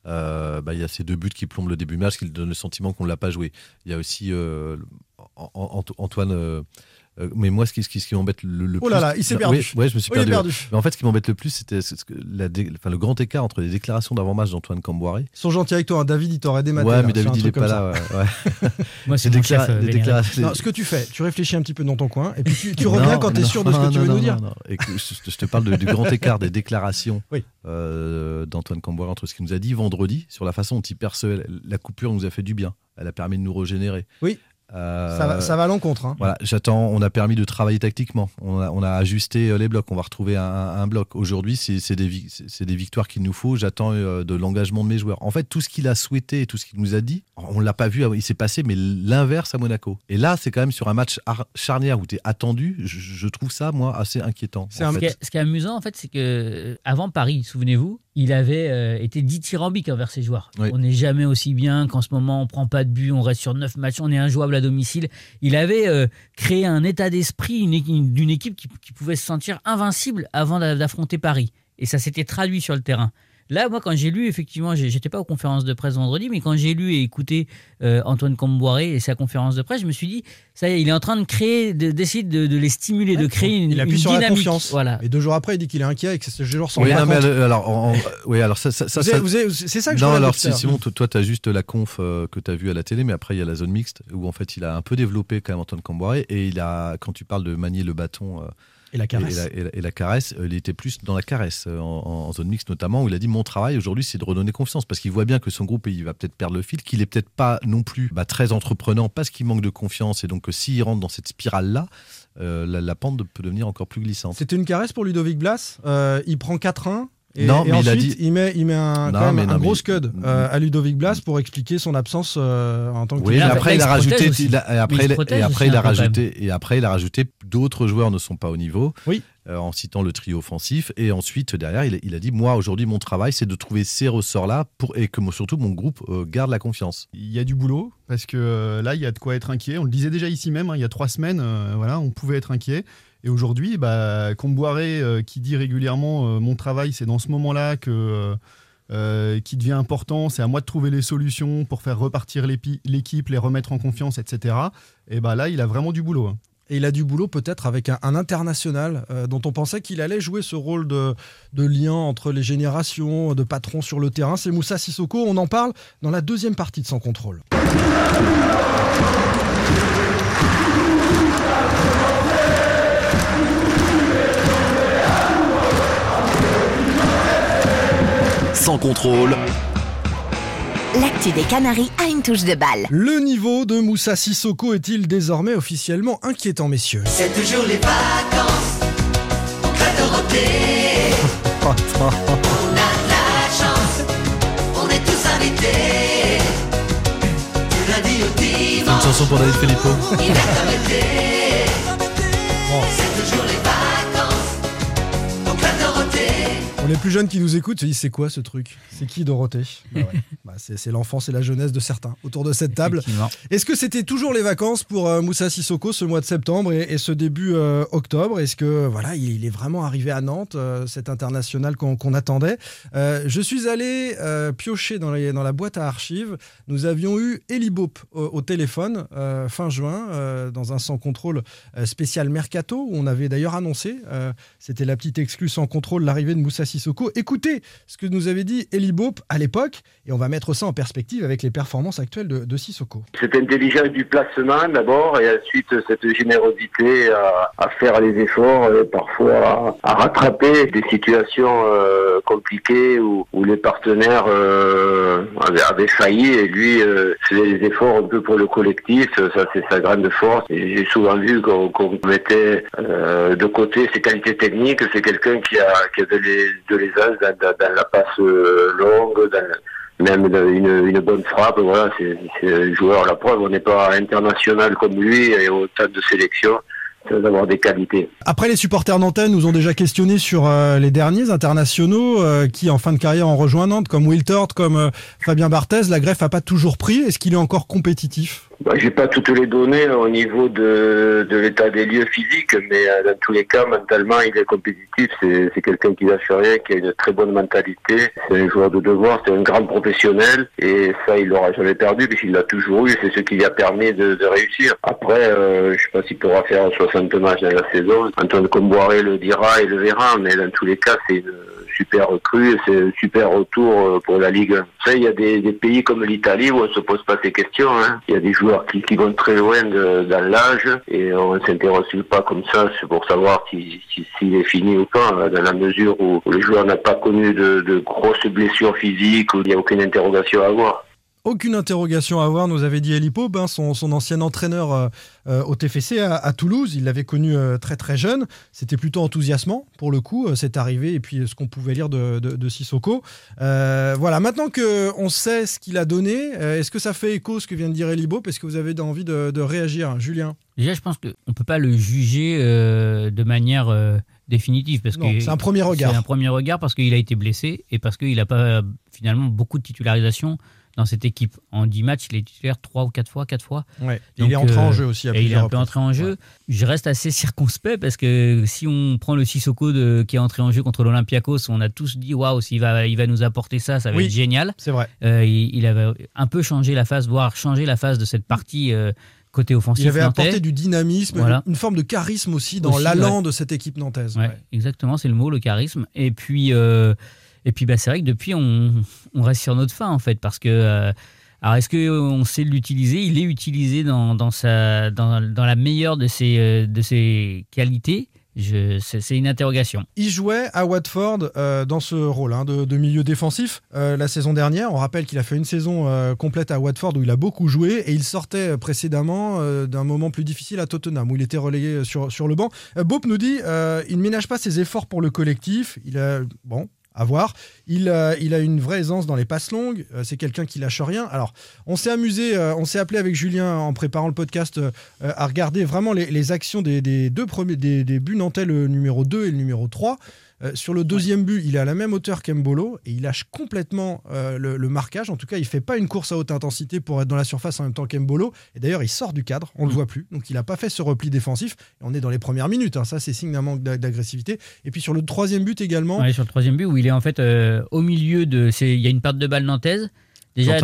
euh, bah, il y a ces deux buts qui plombent le début match, qui donnent le sentiment qu'on ne l'a pas joué. Il y a aussi euh, An- An- Antoine. Euh, mais moi, ce qui, ce qui, ce qui m'embête le, le Oh plus. là là, il s'est perdu. oui, ouais, je me suis Oh, il est perdu. perdu. Mais en fait, ce qui m'embête le plus, c'était dé- enfin, le grand écart entre les déclarations d'avant-match d'Antoine Camboiré. Ils sont gentils avec toi. hein. David, il t'aurait dématé. Ouais, mais David, il truc est pas là. ouais. Moi, c'est euh, Non, ce que tu fais, tu réfléchis un petit peu dans ton coin et puis tu, tu Non, reviens quand tu es non, sûr de ce que non, tu veux non, nous dire. je, te parle du grand écart des déclarations euh, d'Antoine Camboire entre ce qu'il nous a dit vendredi sur la façon dont il percevait la coupure nous a fait du bien. Elle a permis de nous régénérer. Oui. Euh, Ça va, ça va à l'encontre. hein. Voilà, j'attends. On a permis de travailler tactiquement. On a, on a ajusté euh, les blocs. On va retrouver un, un bloc. Aujourd'hui, c'est des, victoires qu'il nous faut. J'attends euh, de l'engagement de mes joueurs. En fait, tout ce qu'il a souhaité et tout ce qu'il nous a dit, on l'a pas vu. Il s'est passé, mais l'inverse à Monaco. Et là, c'est quand même sur un match ar- charnière où tu es attendu. Je, je trouve ça, moi, assez inquiétant. en Ce, fait. qui est, ce qui est amusant, en fait, c'est que avant Paris, souvenez-vous, il avait euh, été dithyrambique envers ses joueurs. Oui. On n'est jamais aussi bien qu'en ce moment, on prend pas de but, on reste sur 9 matchs, on est injouable à domicile. Il avait euh, créé un état d'esprit d'une équipe qui, pouvait se sentir invincible avant d'a- d'affronter Paris. Et ça s'était traduit sur le terrain. Là, moi, quand j'ai lu, effectivement, j'étais pas aux conférences de presse vendredi, mais quand j'ai lu et écouté euh, Antoine Comboiré et sa conférence de presse, je me suis dit, ça y est, il est en train de créer, de- d'essayer de, de les stimuler, de créer une, Il appuie une sur la dynamique. confiance. Voilà. Et deux jours après, il dit qu'il est inquiet et que ces joueurs sont Oui, non, mais contre. alors, oui, alors ça, ça, ça- c'est ça que je Non, alors l'heure. Simon, toi, tu as juste la conf euh, que tu as vue à la télé, mais après, il y a la zone mixte où en fait, il a un peu développé quand même Antoine Camboiré. Et il a, quand tu parles de manier le bâton. euh, Et la caresse. Et, la, et la- et la caresse, euh, il était plus dans la caresse, euh, en, en zone mixte notamment, où il a dit Mon travail aujourd'hui, c'est de redonner confiance. Parce qu'il voit bien que son groupe, il va peut-être perdre le fil, qu'il est peut-être pas non plus bah, très entreprenant parce qu'il manque de confiance. Et donc, que s'il rentre dans cette spirale-là, euh, la, la pente peut devenir encore plus glissante. C'était une caresse pour Ludovic Blas. Euh, il prend 4-1. Et, Non, et mais il a ensuite, dit- il met, il met un, Non, quand même mais un non, gros mais- scud euh, à Ludovic Blas pour expliquer son absence euh, en tant que Oui, après, il a rajouté, il a- et après, Mais il et après, a rajouté, et après, il a rajouté d'autres joueurs ne sont pas au niveau. Oui. euh, en citant le trio offensif. Et ensuite, derrière, il, il a dit Moi, aujourd'hui, mon travail, c'est de trouver ces ressorts-là pour, et que surtout mon groupe euh, garde la confiance. Il y a du boulot parce que euh, là, il y a de quoi être inquiet. On le disait déjà ici même, hein, il y a trois semaines, euh, voilà, on pouvait être inquiet. Et aujourd'hui, bah, Comboiré, euh, qui dit régulièrement euh, mon travail, c'est dans ce moment-là que euh, qui devient important. C'est à moi de trouver les solutions pour faire repartir l'équipe, les remettre en confiance, etc. Et bah là, il a vraiment du boulot. hein. Et il a du boulot peut-être avec un, international dont on pensait qu'il allait jouer ce rôle de, de lien entre les générations, de patron sur le terrain. C'est Moussa Sissoko. On en parle dans la deuxième partie de Sans contrôle. Sans contrôle. L'actu des Canaries a une touche de balle. Le niveau de Moussa Sissoko est-il désormais officiellement inquiétant, messieurs? C'est toujours les vacances au Club Dorothée. On a de la chance, on est tous invités. Du lundi au dimanche, Une chanson pour David Filippo. hiver comme été. Les plus jeunes qui nous écoutent, se disent c'est quoi ce truc? C'est qui Dorothée? Bah ouais. Bah, c'est, l'enfance et la jeunesse de certains autour de cette table. Est-ce que c'était toujours les vacances pour euh, Moussa Sissoko ce mois de septembre et, et ce début euh, octobre? Est-ce que voilà, il, il est vraiment arrivé à Nantes, euh, cet international qu'on, attendait? Euh, Je suis allé euh, piocher dans, les- dans la boîte à archives. Nous avions eu Eli Bop au, au téléphone euh, fin juin euh, dans un sans contrôle euh, spécial mercato où on avait d'ailleurs annoncé, euh, c'était la petite exclue sans contrôle, l'arrivée de Moussa Sissoko. Écoutez ce que nous avait dit Eli Bop à l'époque et on va mettre ça en perspective avec les performances actuelles de, de Sissoko. Cette intelligence du placement d'abord et ensuite cette générosité à, faire les efforts et parfois à, rattraper des situations euh, compliquées où, où les partenaires euh, avaient, avaient failli et lui euh, faisait des efforts un peu pour le collectif. Ça c'est sa grande force. J'ai souvent vu qu'on qu'on mettait euh, de côté ses qualités techniques. C'est quelqu'un qui a, qui a de l'ai- de l'aisance dans, dans- dans la passe euh, longue, dans, même une, une bonne frappe, voilà, c'est un joueur, la preuve, on n'est pas international comme lui et au tas de sélection, qualités. Après, les supporters nantais nous ont déjà questionné sur euh, les derniers internationaux euh, qui, en fin de carrière, ont rejoint Nantes, comme Will Tort, comme euh, Fabien Barthez. La greffe a pas toujours pris. Est-ce qu'il est encore compétitif? Bah, J'ai pas toutes les données là, au niveau de, de l'état des lieux physiques, mais euh, dans tous les cas, mentalement, il est compétitif. C'est c'est quelqu'un qui lâche rien, qui a une très bonne mentalité. C'est un joueur de devoir, c'est un grand professionnel, et ça, il l'aura jamais perdu puisqu'il l'a toujours eu. C'est ce qui lui a permis de, de réussir. Après, euh, je sais pas s'il pourra faire 60 matchs dans la saison. Antoine Comboiré le dira et le verra, mais dans tous les cas, c'est une super recrue, et c'est super retour euh, pour la Ligue 1. Ça, il y a des, pays comme l'Italie où on se pose pas ces questions. hein. Il y a des joueurs qui, vont très loin dans l'âge et on ne s'interroge pas comme ça c'est pour savoir si- si- s'il est fini ou pas, hein, dans la mesure où le joueur n'a pas connu de, de grosses blessures physiques, où il n'y a aucune interrogation à avoir. Aucune interrogation à avoir, nous avait dit Eli Pope, hein, son, son ancien entraîneur euh, euh, au TFC à, à Toulouse. Il l'avait connu euh, très très jeune. C'était plutôt enthousiasmant pour le coup, cette arrivée et puis ce qu'on pouvait lire de, de, de Sissoko. Voilà, maintenant qu'on sait ce qu'il a donné, est-ce que ça fait écho ce que vient de dire Eli Pope? Est-ce que vous avez envie de, de réagir, Julien? Déjà, je pense qu'on ne peut pas le juger de manière définitive. Parce Non, que c'est un premier regard. C'est un premier regard parce qu'il a été blessé et parce qu'il n'a pas finalement beaucoup de titularisation dans cette équipe. En 10 matchs, il est titulaire 3 ou 4 fois, 4 fois. Ouais. Il est entré en jeu aussi à et il est un peu entré en jeu. Je reste assez circonspect parce que si on prend le Sissoko de, qui est entré en jeu contre l'Olympiakos, on a tous dit waouh, s'il va, il va nous apporter ça, ça va Oui, être génial. C'est vrai. Euh, il, il avait un peu changé la phase, voire changé la phase de cette partie euh, côté offensif. Il avait nantais. apporté du dynamisme, Voilà. une forme de charisme aussi dans l'allant ouais. de cette équipe nantaise. Exactement, c'est le mot, le charisme. Et puis, euh, et puis bah, c'est vrai que depuis, on, reste sur notre fin, en fait, parce que. euh, alors, est-ce qu'on sait l'utiliser? Il est utilisé dans, dans, sa, dans, dans la meilleure de ses, euh, de ses qualités? C'est une interrogation. Il jouait à Watford euh, dans ce rôle hein, de, milieu défensif euh, la saison dernière. On rappelle qu'il a fait une saison euh, complète à Watford où il a beaucoup joué et il sortait euh, précédemment euh, d'un moment plus difficile à Tottenham où il était relégué sur, sur le banc. Euh, Bope nous dit euh, il ne ménage pas ses efforts pour le collectif. Il a bon. À voir. Il, euh, il a une vraie aisance dans les passes longues. Euh, c'est quelqu'un qui lâche rien. Alors, on s'est amusé, euh, on s'est appelé avec Julien en préparant le podcast à regarder vraiment les, les actions des, des deux premiers des, des buts nantais, le numéro 2 et le numéro 3. Euh, sur le deuxième but, il est à la même hauteur qu'Embolo et il lâche complètement euh, le, le marquage. En tout cas, il fait pas une course à haute intensité pour être dans la surface en même temps qu'Embolo. Et d'ailleurs, il sort du cadre, on le voit plus. Donc, il n'a pas fait ce repli défensif. Et on est dans les premières minutes. hein. Ça, c'est signe d'un manque d'a- d'agressivité. Et puis sur le troisième but également, Ouais, sur le troisième but, où il est en fait euh, au milieu de. Il y a une perte de balle nantaise. Déjà,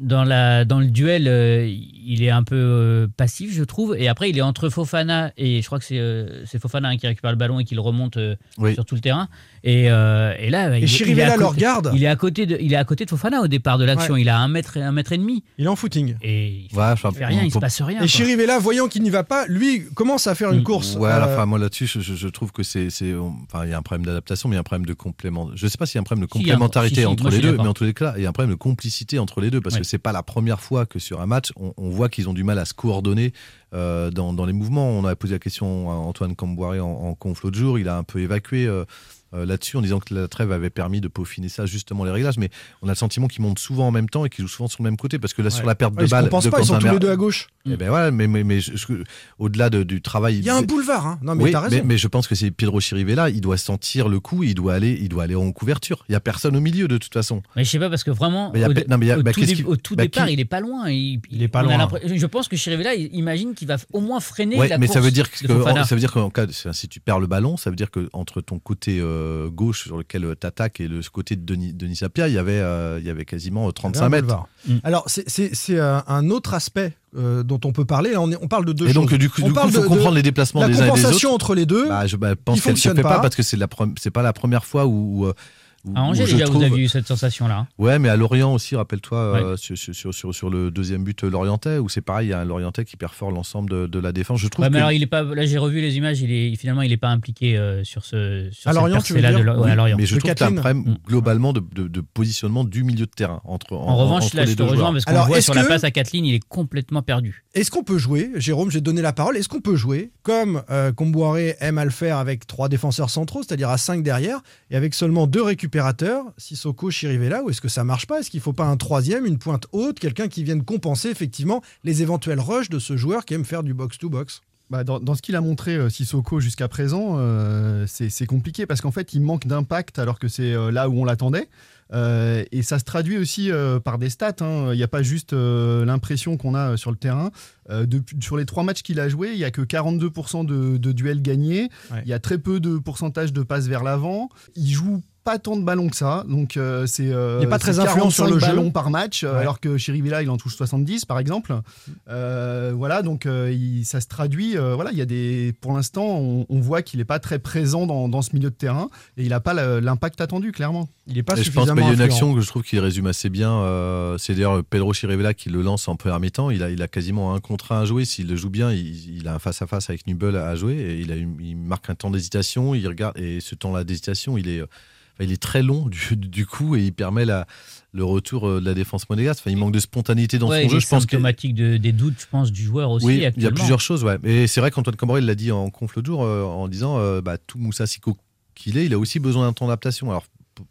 dans, la, dans le duel, euh, il est un peu euh, passif, je trouve. Et après, il est entre Fofana et je crois que c'est euh, Fofana hein, qui récupère le ballon et qui le remonte Oui. sur tout le terrain. Et, euh, et là, bah, il, est- il est Chirivella à le côté- regarde. Il est, à côté de, il est à côté de Fofana au départ de l'action. Ouais. Il a un mètre, un mètre et demi. il est en footing. Et il fait, Ouais, enfin, il fait rien, il se passe rien. Et quoi. Chirivella, voyant qu'il n'y va pas, lui commence à faire une Mm. course. Ouais, euh, enfin, moi là-dessus, je, je- je trouve que c'est. Enfin, il y a un problème d'adaptation, mais il y a un problème de complément. Je sais pas s'il y a un problème de complémentarité si, si, entre moi, les deux, mais en tous les cas, il y a un problème de complicité entre les deux, parce Ouais. que c'est pas la première fois que sur un match, on, on voit qu'ils ont du mal à se coordonner euh, dans, dans les mouvements. On a posé la question à Antoine Camboiré en, en conf l'autre jour, il a un peu évacué. Euh, là-dessus en disant que la trêve avait permis de peaufiner ça justement les réglages mais on a le sentiment qu'ils montent souvent en même temps et qu'ils jouent souvent sur le même côté parce que là sur la perte ouais, de ils se balle compensent de pas, ils sont tous les deux à gauche. eh ben voilà mais, mais, mais au-delà de- du travail Il y a un boulevard. hein. Non, mais oui, t'as raison. mais, mais je pense que c'est Pedro Chirivella, il doit sentir le coup, il doit aller, il doit aller en couverture. Il y a personne au milieu de toute façon. Mais je sais pas parce que vraiment, Mais il y a au, non, mais y a- au bah, tout, qu'est-ce dé- qui- au tout bah, départ, qui- il est pas loin. Il, Il est pas loin. Je pense que Chirivella, imagine qu'il va au moins freiner Ouais, la mais course ça veut dire que ça veut dire qu'en cas de- si tu perds le ballon, ça veut dire que entre ton côté euh, gauche sur lequel tu attaques et le côté de Denis, Denis Sapia, il y avait euh, il y avait quasiment Il y 35 a un mètres. Mm. Alors, c'est- c'est c'est un, autre aspect euh, dont on peut parler. On, est- on parle de deux Et choses. donc du coup, il faut de- comprendre de les déplacements la des uns et des compensation autres. entre les deux. Bah, je bah, pense qu'elle se fonctionne fait pas, pas. parce que c'est la c'est pas la première fois où, où, où- À Angers, déjà, vous trouve- avez eu cette sensation-là. Ouais, mais à Lorient aussi, rappelle-toi, euh, sur, sur, sur, le deuxième but Lorientais, où c'est pareil, il y a un Lorientais qui perfore l'ensemble de, de la défense. Je trouve Ouais, mais que- alors, il est pas. Là, j'ai revu les images. Il est finalement, il est pas impliqué euh, sur ce. Sur À cette Lorient, tu veux percée-là dire de Lo- ouais, à Oui, Lorient. mais je De trouve qu'il y a un problème Mm. globalement de, de- de positionnement du milieu de terrain. Entre, en, En revanche, entre là, les je te rejoins parce qu'on Alors, voit sur la que- passe à Kathleen, il est complètement perdu. Est-ce qu'on peut jouer, Jérôme, j'ai donné la parole, est-ce qu'on peut jouer comme euh, Comboiré aime à le faire avec trois défenseurs centraux, c'est-à-dire à cinq derrière, et avec seulement deux récupérateurs, Sissoko, Chirivella, ou est-ce que ça marche pas? Est-ce qu'il faut pas un troisième, une pointe haute, quelqu'un qui vienne compenser effectivement les éventuels rushs de ce joueur qui aime faire du box-to-box? Bah, dans, dans ce qu'il a montré euh, Sissoko jusqu'à présent, euh, c'est compliqué parce qu'en fait, il manque d'impact alors que c'est euh, là où on l'attendait. Euh, et ça se traduit aussi par des stats. hein. Il n'y a pas juste l'impression qu'on a sur le terrain. Sur les trois matchs qu'il a joués, il n'y a que 42% de, de duels gagnés. Ouais. Il y a très peu de pourcentage de passes vers l'avant. Il joue pas tant de ballons que ça. Donc euh, c'est euh, Il pas très influent sur 45 le jeu. ballons par match, euh, Ouais. alors que Chirivella il en touche 70 par exemple. Euh, voilà, donc euh, il- ça se traduit. euh, voilà, il y a des. Pour l'instant, on, on voit qu'il n'est pas très présent dans, dans ce milieu de terrain et il n'a pas l'impact attendu, clairement. Il est pas Et je pense suffisamment qu'il y a une action que je trouve qu'il résume assez bien. euh, c'est d'ailleurs Pedro Chirivella qui le lance en première mi-temps. Il a, il a quasiment un contre un à jouer. S'il le joue bien, il, il a un face-à-face avec Nubel à jouer. Et il, a une- il marque un temps d'hésitation. Il regarde et ce temps-là d'hésitation, il est. enfin, il est très long du, du coup et il permet la, le retour euh, de la défense monégasque. Enfin, il manque de spontanéité dans Ouais, son jeu. Je pense que de- des doutes, je pense, du joueur aussi. oui, il y a plusieurs choses, ouais. Et c'est vrai qu'Antoine Camboré l'a dit en conf l'autre jour, euh, en disant euh, bah, tout Moussa Siko qu'il est, il a aussi besoin d'un temps d'adaptation. Alors,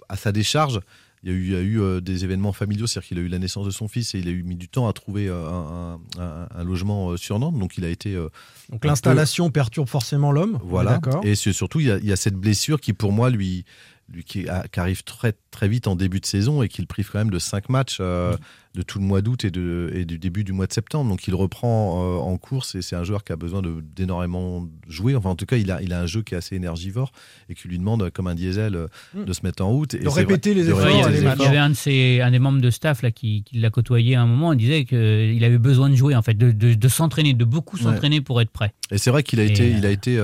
à sa décharge, il y a eu, il y a eu euh, des événements familiaux, c'est-à-dire qu'il a eu la naissance de son fils et il a eu mis du temps à trouver euh, un, un- un- un logement euh, sur Nantes. Donc, il a été. euh, Donc peu- l'installation perturbe forcément l'homme. Voilà. D'accord. Et surtout, il y, a, il y a cette blessure qui, pour moi, lui, lui qui, a- qui arrive très, très vite en début de saison et qui le prive quand même de cinq matchs euh, de tout le mois d'août et, de- et du début du mois de septembre. Donc, il reprend euh, en course et c'est un joueur qui a besoin d'énormément jouer. Enfin, en tout cas, il a, il a un jeu qui est assez énergivore et qui lui demande, comme un diesel, euh, Mm. de se mettre en route. Et De vrai- répéter les efforts, il y avait, les il y efforts. avait un, de ses, un des membres de staff là, qui, qui l'a côtoyé à un moment. Il disait qu'il avait besoin de jouer, en fait, de, de- de s'entraîner, de beaucoup Ouais. s'entraîner pour être prêt. Et c'est vrai qu'il a Et, été, euh, il a été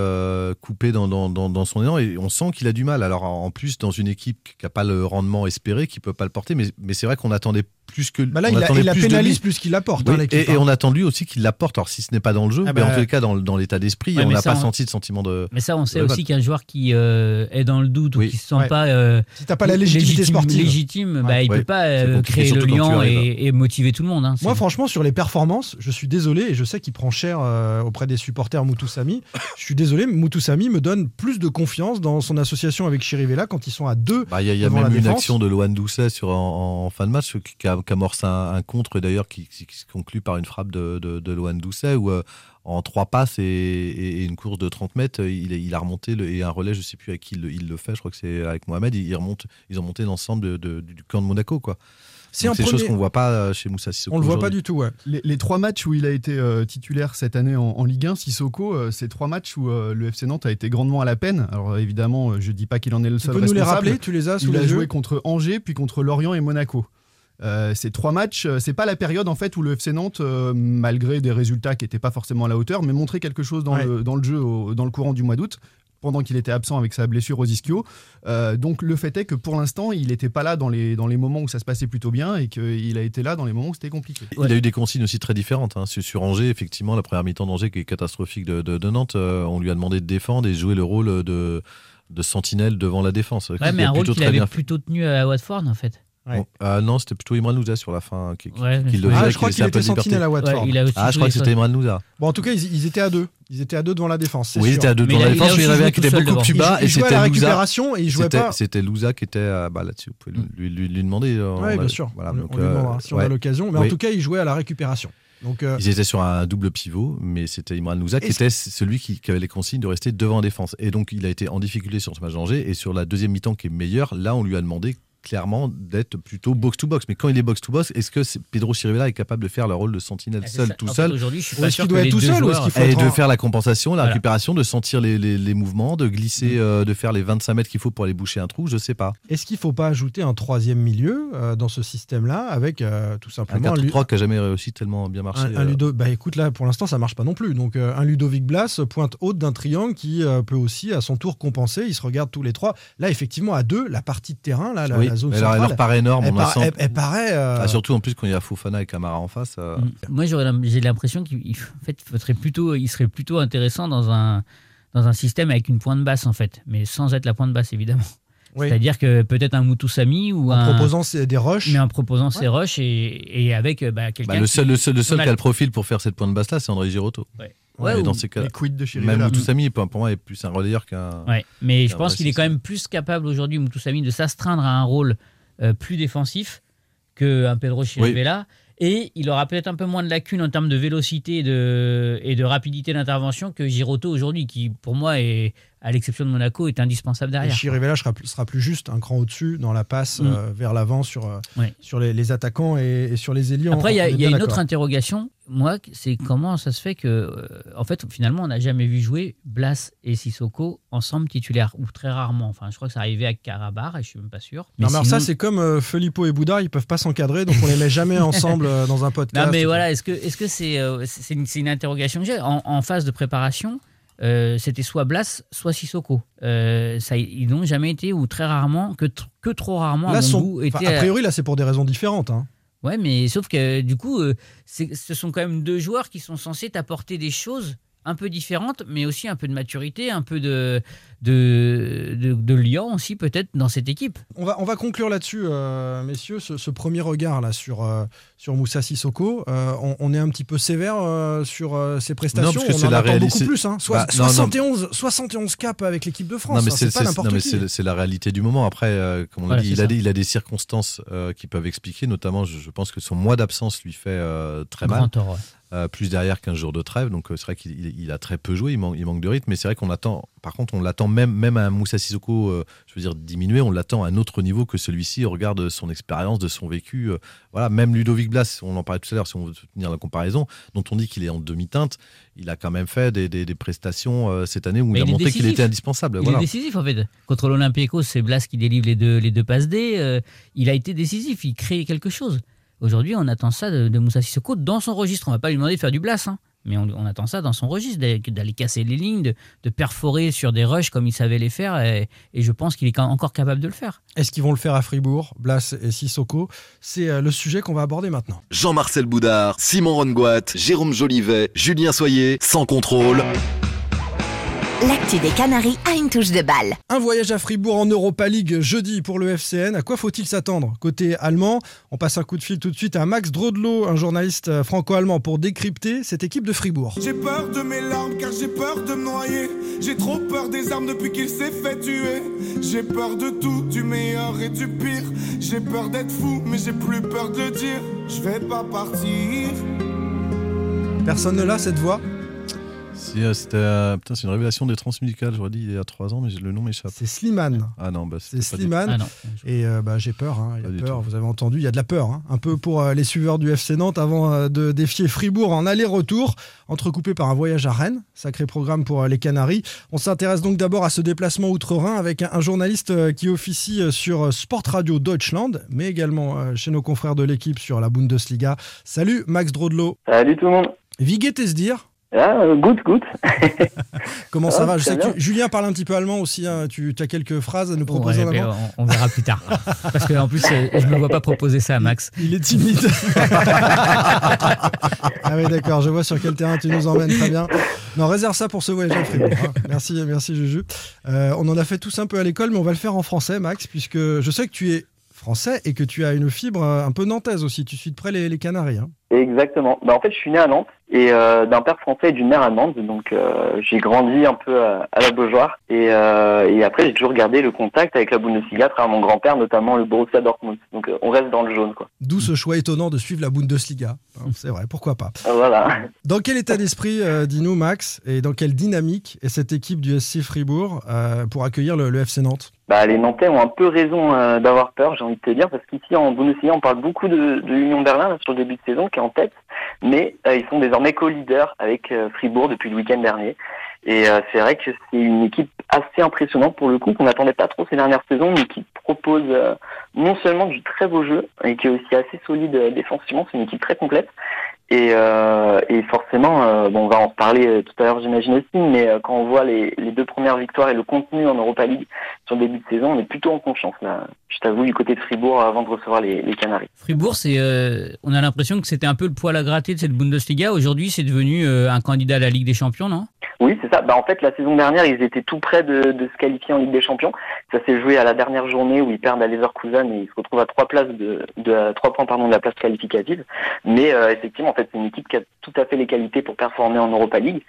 coupé dans, dans, dans, dans son élan et on sent qu'il a du mal. Alors en plus, dans une équipe qui n'a pas le rendement espéré, qui peut pas le porter, mais, mais c'est vrai qu'on attendait plus que Bah là, on il, a- attendait il la plus de pénalise plus qu'il apporte, Oui, hein, l'équipe. et, et hein. on attend lui aussi qu'il l'apporte. Alors si ce n'est pas dans le jeu, Ah mais bah, en tous les cas dans, dans l'état d'esprit, Ouais, on n'a pas on- senti de sentiment de. Mais ça, on sait aussi qu'un joueur qui euh, est dans le doute ou Oui. qui se sent Ouais. pas. euh, Si t'as pas la légitimité légitime, sportive. légitime, bah, il Ouais. peut pas euh, créer le lien et, et motiver tout le monde. hein. Moi, franchement, sur les performances, je suis désolé et je sais qu'il prend cher euh, auprès des supporters Moutoussami. Je suis désolé, Moutoussami me donne plus de confiance dans son association avec Chirivella quand ils sont à deux. Bah, Il y a, même une action de Loan Doucet sur, en, fin de match qui, qui a- qui amorce un, un contre d'ailleurs qui, qui- qui se conclut par une frappe de, de, de Loan Doucet où euh, en trois passes et, et- et une course de 30 mètres, il, il a remonté le- et un relais, je sais plus avec qui il, le- il le fait, je crois que c'est avec Mohamed, il, il remonte, ils ont monté l'ensemble de- de- du camp de Monaco. quoi. C'est des choses premier- qu'on voit pas euh, chez Moussa Sissoko. On le voit pas du tout, ouais. Les, les trois matchs où il a été euh, titulaire cette année en, en Ligue 1, Sissoko, euh, c'est trois matchs où euh, le FC Nantes a été grandement à la peine. Alors évidemment, je dis pas qu'il en est le Tu seul peux nous les responsable. rappeler Tu les as sous Il a joué contre Angers, puis contre Lorient et Monaco. Euh, ces trois matchs, euh, c'est pas la période en fait où le FC Nantes, euh, malgré des résultats qui n'étaient pas forcément à la hauteur, mais montrait quelque chose dans, Ouais. le, dans le jeu au- dans le courant du mois d'août, pendant qu'il était absent avec sa blessure aux ischio. Euh, donc le fait est que pour l'instant, il n'était pas là dans les, dans les moments où ça se passait plutôt bien et qu'il a été là dans les moments où c'était compliqué. Il a eu des consignes aussi très différentes. hein. Sur, sur Angers, effectivement, la première mi-temps d'Angers qui est catastrophique de, de- de Nantes, euh, on lui a demandé de défendre et jouer le rôle de, de sentinelle devant la défense. Ouais, Il mais un rôle plutôt qu'il avait bien plutôt tenu à Watford, en fait. Bon, euh, non, c'était plutôt Imran Louza sur la fin qui, qui- Ouais, qui le Ah, je crois qui qu'il peu était sentinelle à Watford. Ouais, il a aussi Ah, je crois que c'était Imran Louza. Bon, en tout cas, ils, ils étaient à deux. Ils étaient à deux devant la défense. Oui, ils étaient à deux Mais a- la défense. Il y en avait un qui était beaucoup devant. plus Il, bas il et jouait à c'était la Louza. récupération et il jouait C'était- pas. C'était Louza qui était euh, bah, là-dessus. Vous pouvez lui, lui- lui demander. euh, Oui, on bien a- sûr. Voilà, on, donc, on lui demandera si on a l'occasion. Mais en tout cas, il jouait à la récupération. Donc, euh, Ils étaient sur un double pivot, mais c'était Imran Louza qui était celui qui, qui avait les consignes de rester devant la défense. Et donc, il a été en difficulté sur ce match d'Angers. Et sur la deuxième mi-temps qui est meilleure, là, on lui a demandé clairement d'être plutôt box-to-box. Mais quand il est box-to-box, est-ce que Pedro Chirivella est capable de faire le rôle de sentinelle Ah, seul, ça. tout En seul Aujourd'hui, je suis pas sûr qu'il doit être tout seul ou est-ce joueurs- qu'il faut et de faire la compensation, la Voilà. récupération, de sentir les, les- les mouvements, de glisser, euh, de faire les 25 mètres qu'il faut pour aller boucher un trou, je sais pas. Est-ce qu'il ne faut pas ajouter un troisième milieu euh, dans ce système-là avec euh, tout Un simplement un, 4-3 qui a jamais réussi tellement bien marché. un- un euh, Ludo- Bah écoute, là pour l'instant ça marche pas non plus. Donc euh, un Ludovic Blas, pointe haute d'un triangle qui euh, peut aussi à son tour compenser. Ils se regardent tous les trois. Là effectivement à deux, la partie de terrain, là, oui, la zone mais alors, centrale, elle leur paraît énorme. elle, on par- elle- elle paraît. euh, Ah, surtout en plus quand il y a Fofana et Camara en face. euh, Mm. Moi, j'ai l'impression qu'il il- en fait, serait plutôt, il serait plutôt intéressant dans un, dans un système avec une pointe basse, en fait, mais sans être la pointe basse, évidemment. oui, C'est-à-dire que peut-être un Moutoussami ou en un. proposant des rushs. mais en proposant ses rushs et, et avec euh, bah, quelqu'un. bah, le seul, le seul, le seul qui a le profil pour faire cette pointe basse là, c'est André Girotto. Ouais. Et Ouais, dans ces cas, quid de même. Moutoussamy, pour moi, est plus un relayeur qu'un. Ouais, mais je pense qu'il est quand même plus capable aujourd'hui, Moutoussamy, de s'astreindre à un rôle euh, plus défensif qu'un Pedro Chirivella. Et il aura peut-être un peu moins de lacunes en termes de vélocité et de, et de rapidité d'intervention que Giroto aujourd'hui, qui pour moi, est, à l'exception de Monaco, est indispensable Et derrière. Chirivella sera plus, sera plus juste, un cran au-dessus dans la passe Mm. euh, vers l'avant sur, euh, Ouais. sur les, les attaquants et, et sur les ailiers. Après, il y a, y une autre interrogation, moi, c'est comment ça se fait que, euh, en fait, finalement, on n'a jamais vu jouer Blas et Sissoko ensemble titulaires, ou très rarement. Enfin, je crois que ça arrivait à Carabar, et je suis même pas sûr. Non, mais alors sinon- ça, c'est comme euh, Filippo et Bouddha, ils peuvent pas s'encadrer, donc on les met jamais ensemble dans un podcast. Non, mais voilà, est-ce que c'est euh, c'est une, une interrogation que j'ai en, en phase de préparation euh, C'était soit Blas, soit Sissoko. Euh, ça, ils n'ont jamais été ou très rarement que tr- que trop rarement à Là, mon sont- goût. étaient a priori, là, c'est pour des raisons différentes. hein. Ouais, mais sauf que du coup, euh, ce sont quand même deux joueurs qui sont censés t'apporter des choses un peu différente, mais aussi un peu de maturité, un peu de, de, de, de lion aussi peut-être dans cette équipe. On va, on va conclure là-dessus, euh, messieurs, ce, ce premier regard là sur, euh, sur Moussa Sissoko. Euh, on, on est un petit peu sévère euh, sur euh, ses prestations. parce que on c'est en la attend réalité- beaucoup plus. Hein. Sois- Bah, non, non. 71, 71 caps avec l'équipe de France. Non, mais hein, c'est c'est pas c'est- n'importe non, mais qui. c'est- c'est la réalité du moment. Après, euh, comme on l'a Voilà, dit, il a, des, il a des circonstances euh, qui peuvent expliquer. Notamment, je, je pense que son mois d'absence lui fait euh, très Grand mal. tort, ouais. Euh, plus derrière qu'un jour de trêve. Donc, euh, c'est vrai qu'il il- il a très peu joué. Il, manque- il manque de rythme. Mais c'est vrai qu'on attend. Par contre, on l'attend même, même à un Moussa Sissoko, euh, je veux dire, diminué. On l'attend à un autre niveau que celui-ci au regard de son expérience, de son vécu. voilà, même Ludovic Blas, on en parlait tout à l'heure, si on veut tenir la comparaison, dont on dit qu'il est en demi-teinte, il a quand même fait des, des- des prestations cette année où Mais il a montré qu'il était indispensable. Il voilà. est décisif en fait. Contre l'Olympiakos, c'est Blas qui délivre les deux, les deux passes D. il a été décisif, il crée quelque chose. Aujourd'hui, on attend ça de, de Moussa Sissoko dans son registre. On va pas lui demander de faire du Blas, hein, mais on, on attend ça dans son registre, d'aller casser les lignes, de, de perforer sur des rushs comme il savait les faire. Et, et je pense qu'il est quand- encore capable de le faire. Est-ce qu'ils vont le faire à Fribourg, Blas et Sissoko? C'est euh, le sujet qu'on va aborder maintenant. Jean-Marcel Boudard, Simon Rongoat, Jérôme Jolivet, Julien Soyer, sans contrôle. L'actu des Canaries a une touche de balle. Un voyage à Fribourg en Europa League jeudi pour le FCN. À quoi faut-il s'attendre? Côté allemand, on passe un coup de fil tout de suite à Max Drodlo, un journaliste euh, franco-allemand, pour décrypter cette équipe de Fribourg. J'ai peur de mes larmes car j'ai peur de me noyer. J'ai trop peur des armes depuis qu'il s'est fait tuer. J'ai peur de tout, du meilleur et du pire. J'ai peur d'être fou, mais j'ai plus peur de le dire. Je vais pas partir. Personne ne l'a, cette voix? C'était, euh, putain, c'est une révélation des transmusicales, j'aurais dit il y a trois ans, mais le nom m'échappe. C'est Slimane. Ah non, bah, C'est Slimane. Ah non. Et euh, bah, j'ai peur, hein, il y a Pas du peur, vous avez entendu, il y a de la peur. hein. Un peu pour euh, les suiveurs du FC Nantes avant euh, de défier Fribourg en aller-retour, entrecoupé par un voyage à Rennes. Sacré programme pour euh, les Canaries. On s'intéresse donc d'abord à ce déplacement outre-Rhin avec un, un journaliste euh, qui officie euh, sur euh, Sport Radio Deutschland, mais également euh, chez nos confrères de l'équipe sur la Bundesliga. Salut Max Drodlo. Salut tout le monde. Dir Ah, good, good. Comment ça Ah, va? Je très sais que bien. tu- Julien parle un petit peu allemand aussi. hein. Tu, tu as quelques phrases à nous proposer Ouais, en on, on verra plus tard. Parce qu'en plus, euh, je ne me vois pas proposer ça à Max. Il est timide. ah oui, d'accord, je vois sur quel terrain tu nous emmènes, très bien. Non, réserve ça pour ce voyage à Fribourg. hein. Merci, merci Juju. Euh, on en a fait tous un peu à l'école, mais on va le faire en français, Max, puisque je sais que tu es français et que tu as une fibre euh, un peu nantaise aussi. Tu suis de près les, les Canaries. hein. Exactement. Bah, en fait, je suis né à Nantes et euh, d'un père français et d'une mère allemande. Donc, euh, j'ai grandi un peu à, à la Beaujoire. Et, euh, et après, j'ai toujours gardé le contact avec la Bundesliga à travers mon grand-père, notamment le Borussia Dortmund. Donc, on reste dans le jaune, quoi. D'où ce choix étonnant de suivre la Bundesliga. Hein, C'est vrai, pourquoi pas. Euh, Voilà. Dans quel état d'esprit, dis-nous Max, et dans quelle dynamique est cette équipe du SC Fribourg euh, pour accueillir le, le FC Nantes? Bah, les Nantais ont un peu raison euh, d'avoir peur, j'ai envie de te dire, parce qu'ici en Bundesliga, on parle beaucoup de, de l'Union Berlin là, sur le début de saison, qui est en tête, mais euh, ils sont désormais co-leaders avec euh, Fribourg depuis le week-end dernier. Et euh, c'est vrai que c'est une équipe assez impressionnante pour le coup, qu'on n'attendait pas trop ces dernières saisons, mais qui propose euh, non seulement du très beau jeu, et qui est aussi assez solide euh, défensivement, c'est une équipe très complète. Et, euh, et forcément, euh, bon, on va en reparler euh, tout à l'heure, j'imagine aussi, mais euh, quand on voit les, les deux premières victoires et le contenu en Europa League sur le début de saison, on est plutôt en confiance, là. Je t'avoue, du côté de Fribourg, avant de recevoir les, les Canaries. Fribourg, c'est, euh, on a l'impression que c'était un peu le poil à gratter de cette Bundesliga. Aujourd'hui, c'est devenu euh, un candidat à la Ligue des Champions, non? Oui, c'est ça. Bah, en fait, la saison dernière, ils étaient tout près de, de se qualifier en Ligue des Champions. Ça s'est joué à la dernière journée où ils perdent à Leverkusen et ils se retrouvent à trois places de, de trois points pardon de la place qualificative. Mais euh, effectivement, en fait, c'est une équipe qui a tout à fait les qualités pour performer en Europa League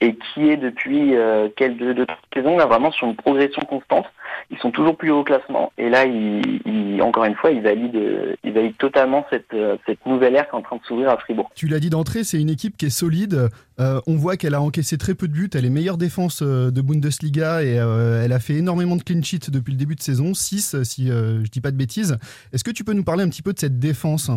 et qui est depuis euh, quelques deux, deux saisons là vraiment sur une progression constante. Ils sont toujours plus haut au classement et là, ils, ils- encore une fois, ils valident, euh, ils valident totalement cette, euh, cette nouvelle ère qui est en train de s'ouvrir à Fribourg. Tu l'as dit d'entrée, c'est une équipe qui est solide. Euh, on voit qu'elle a encaissé très peu de buts. Elle est meilleure défense euh, de Bundesliga et euh, elle a fait énormément de clean sheets depuis le début de saison, 6 si euh, je dis pas de bêtises. Est-ce que tu peux nous parler un petit peu de cette défense?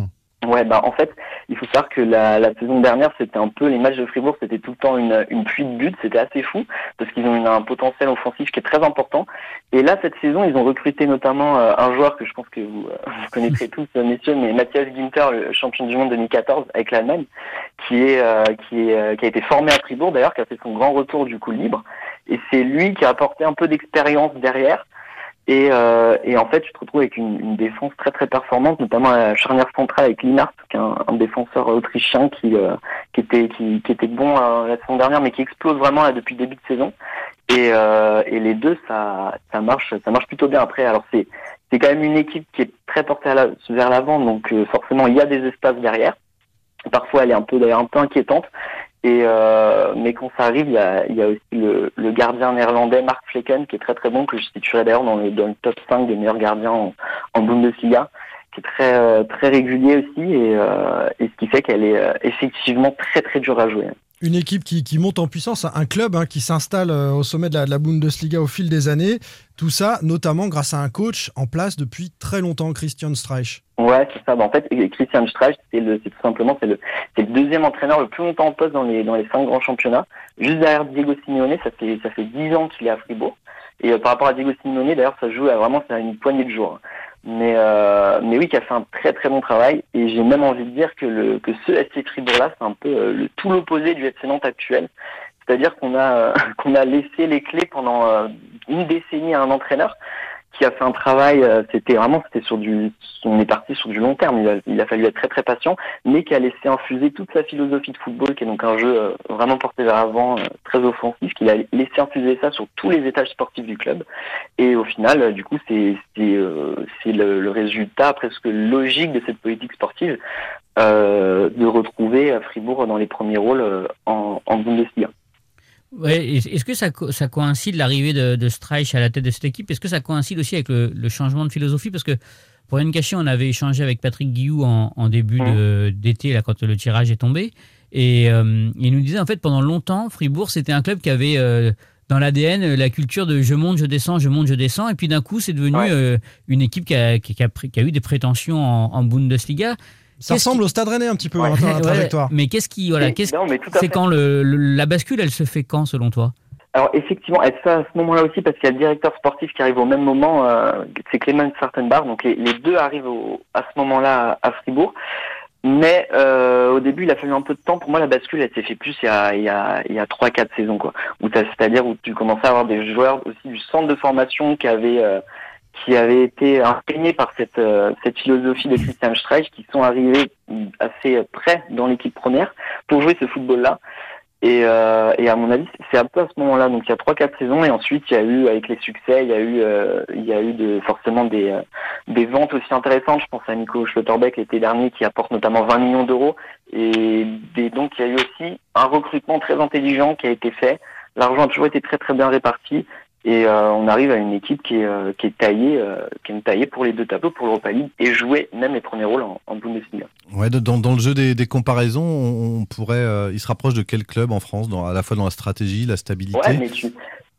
Ouais, bah en fait, il faut savoir que la, la saison dernière, c'était un peu les matchs de Fribourg, c'était tout le temps une, une pluie de buts, c'était assez fou parce qu'ils ont une- un potentiel offensif qui est très important. Et là, cette saison, ils ont recruté notamment euh, un joueur que je pense que vous, euh, vous connaîtrez tous, euh, messieurs, mais Mathias Ginter, le champion du monde 2014 avec l'Allemagne, qui est euh, qui est euh, qui a été formé à Fribourg d'ailleurs, qui a fait son grand retour du coup libre. Et c'est lui qui a apporté un peu d'expérience derrière. Et, euh, et en fait, tu te retrouves avec une, une défense très très performante, notamment à la charnière centrale avec Linhart, qui est un, un défenseur autrichien qui, euh, qui était qui, qui était bon euh, la saison dernière, mais qui explose vraiment là depuis le début de saison. Et, euh, et les deux, ça ça marche ça marche plutôt bien. Après, alors c'est c'est quand même une équipe qui est très portée à la- vers l'avant, donc euh, forcément il y a des espaces derrière. Parfois, elle est un peu d'ailleurs un peu inquiétante. Et euh, mais quand ça arrive, il y a, y a aussi le, le gardien néerlandais Mark Flecken qui est très très bon, que je situerais d'ailleurs dans le, dans le top 5 des meilleurs gardiens en, en Bundesliga, qui est très euh, très régulier aussi et, euh, et ce qui fait qu'elle est euh, effectivement très très dure à jouer. Une équipe qui, qui monte en puissance, un club hein, qui s'installe euh, au sommet de la, de la Bundesliga au fil des années. Tout ça, notamment grâce à un coach en place depuis très longtemps, Christian Streich. Ouais, c'est ça. Bah, en fait, Christian Streich, c'est tout simplement, c'est le, le deuxième entraîneur le plus longtemps en poste dans les, dans les cinq grands championnats. Juste derrière Diego Simeone, ça fait, ça fait dix ans qu'il est à Fribourg. Et euh, par rapport à Diego Simeone, d'ailleurs, ça joue vraiment, c'est à une poignée de jours. Mais, euh, mais oui, qui a fait un très très bon travail. Et j'ai même envie de dire que le, que ce SC Fribourg-là, c'est un peu euh, le tout l'opposé du FC Nantes actuel. C'est-à-dire qu'on a, euh, qu'on a laissé les clés pendant euh, une décennie à un entraîneur qui a fait un travail, euh, c'était vraiment, c'était sur du, on est parti sur du long terme, il a, il a fallu être très très patient, mais qui a laissé infuser toute sa philosophie de football, qui est donc un jeu euh, vraiment porté vers l'avant, euh, très offensif, qu'il a laissé infuser ça sur tous les étages sportifs du club, et au final, du coup, c'est c'est euh, le, le résultat presque logique de cette politique sportive euh, de retrouver Fribourg dans les premiers rôles en, en Bundesliga. Ouais, est- est-ce que ça, ça coïncide l'arrivée de, de Streich à la tête de cette équipe? Est-ce que ça coïncide aussi avec le, le changement de philosophie? Parce que pour rien cacher, on avait échangé avec Patrick Guillou en, en début de- d'été, là, quand le tirage est tombé. Et euh, il nous disait, en fait, pendant longtemps, Fribourg, c'était un club qui avait euh, dans l'ADN la culture de je monte, je descends, je monte, je descends. Et puis d'un coup, c'est devenu euh, une équipe qui a, qui, a, pris- qui a eu des prétentions en, en Bundesliga. Ça ressemble au Stade Rennais un petit peu, hein, la Ouais, trajectoire. Mais qu'est-ce qui, voilà, qu'est-ce- c'est fait. quand le, le- la bascule, elle se fait quand, selon toi? Alors effectivement, elle se fait à ce moment-là aussi parce qu'il y a le directeur sportif qui arrive au même moment, euh, c'est Clément Sartenbach, donc les, les deux arrivent au- à ce moment-là à, Fribourg. Mais euh, au début, il a fallu un peu de temps. Pour moi, la bascule, elle s'est fait plus il y a, il y a, il y a 3-4 saisons, quoi. Où t'as- C'est-à-dire où tu commençais à avoir des joueurs aussi du centre de formation qui avaient, euh, qui avaient été imprégnés par cette, euh, cette philosophie de Christian Streich, qui sont arrivés assez près dans l'équipe première pour jouer ce football-là. Et, euh, et à mon avis, c'est un peu à ce moment-là. Donc il y a trois, quatre saisons, et ensuite il y a eu, avec les succès, il y a eu, euh, il y a eu de, forcément des, euh, des ventes aussi intéressantes. Je pense à Nico Schlotterbeck l'été dernier qui apporte notamment 20 millions d'euros. Et des, donc il y a eu aussi un recrutement très intelligent qui a été fait. L'argent a toujours été très très bien réparti. Et euh, on arrive à une équipe qui est, euh, qui est taillée, euh, qui est taillée pour les deux tableaux, pour l'Europa League, et jouer même les premiers rôles en, en Bundesliga. Ouais, dans, dans le jeu des, des comparaisons, on, pourrait, euh, il se rapproche de quel club en France, dans, à la fois dans la stratégie, la stabilité? Ouais, mais tu,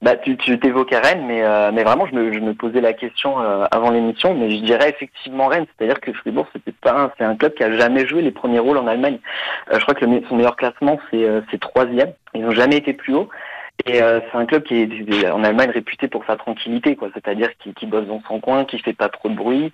bah, tu, tu t'évoquais Rennes, mais, euh, mais vraiment, je me, je me posais la question euh, avant l'émission, mais je dirais effectivement Rennes, c'est-à-dire que Fribourg, c'était pas un, c'est un club qui a jamais joué les premiers rôles en Allemagne. Euh, je crois que le, son meilleur classement, c'est, euh, c'est troisième. Ils n'ont jamais été plus haut. Et euh, c'est un club qui est en Allemagne réputé pour sa tranquillité, quoi. C'est-à-dire qui, bosse dans son coin, qui fait pas trop de bruit,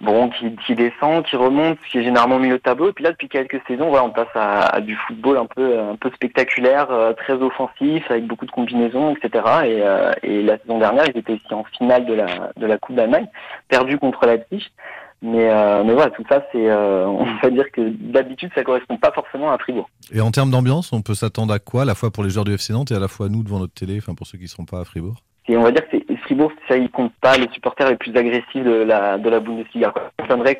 bon, qui, qui descend, qui remonte, qui est généralement au tableau. Et puis là, depuis quelques saisons, voilà, on passe à, du football un peu, un peu spectaculaire, euh, très offensif, avec beaucoup de combinaisons, etc. Et, euh, et la saison dernière, ils étaient aussi en finale de la, de la Coupe d'Allemagne, perdu contre Leipzig. Mais, euh, mais voilà, tout ça, c'est, euh, on va dire que d'habitude, ça correspond pas forcément à Fribourg. Et en termes d'ambiance, on peut s'attendre à quoi, à la fois pour les joueurs du FC Nantes et à la fois nous devant notre télé, enfin pour ceux qui ne seront pas à Fribourg? Et on va dire que Fribourg, ça, il compte pas les supporters les plus agressifs de la, de la Bundesliga. quoi.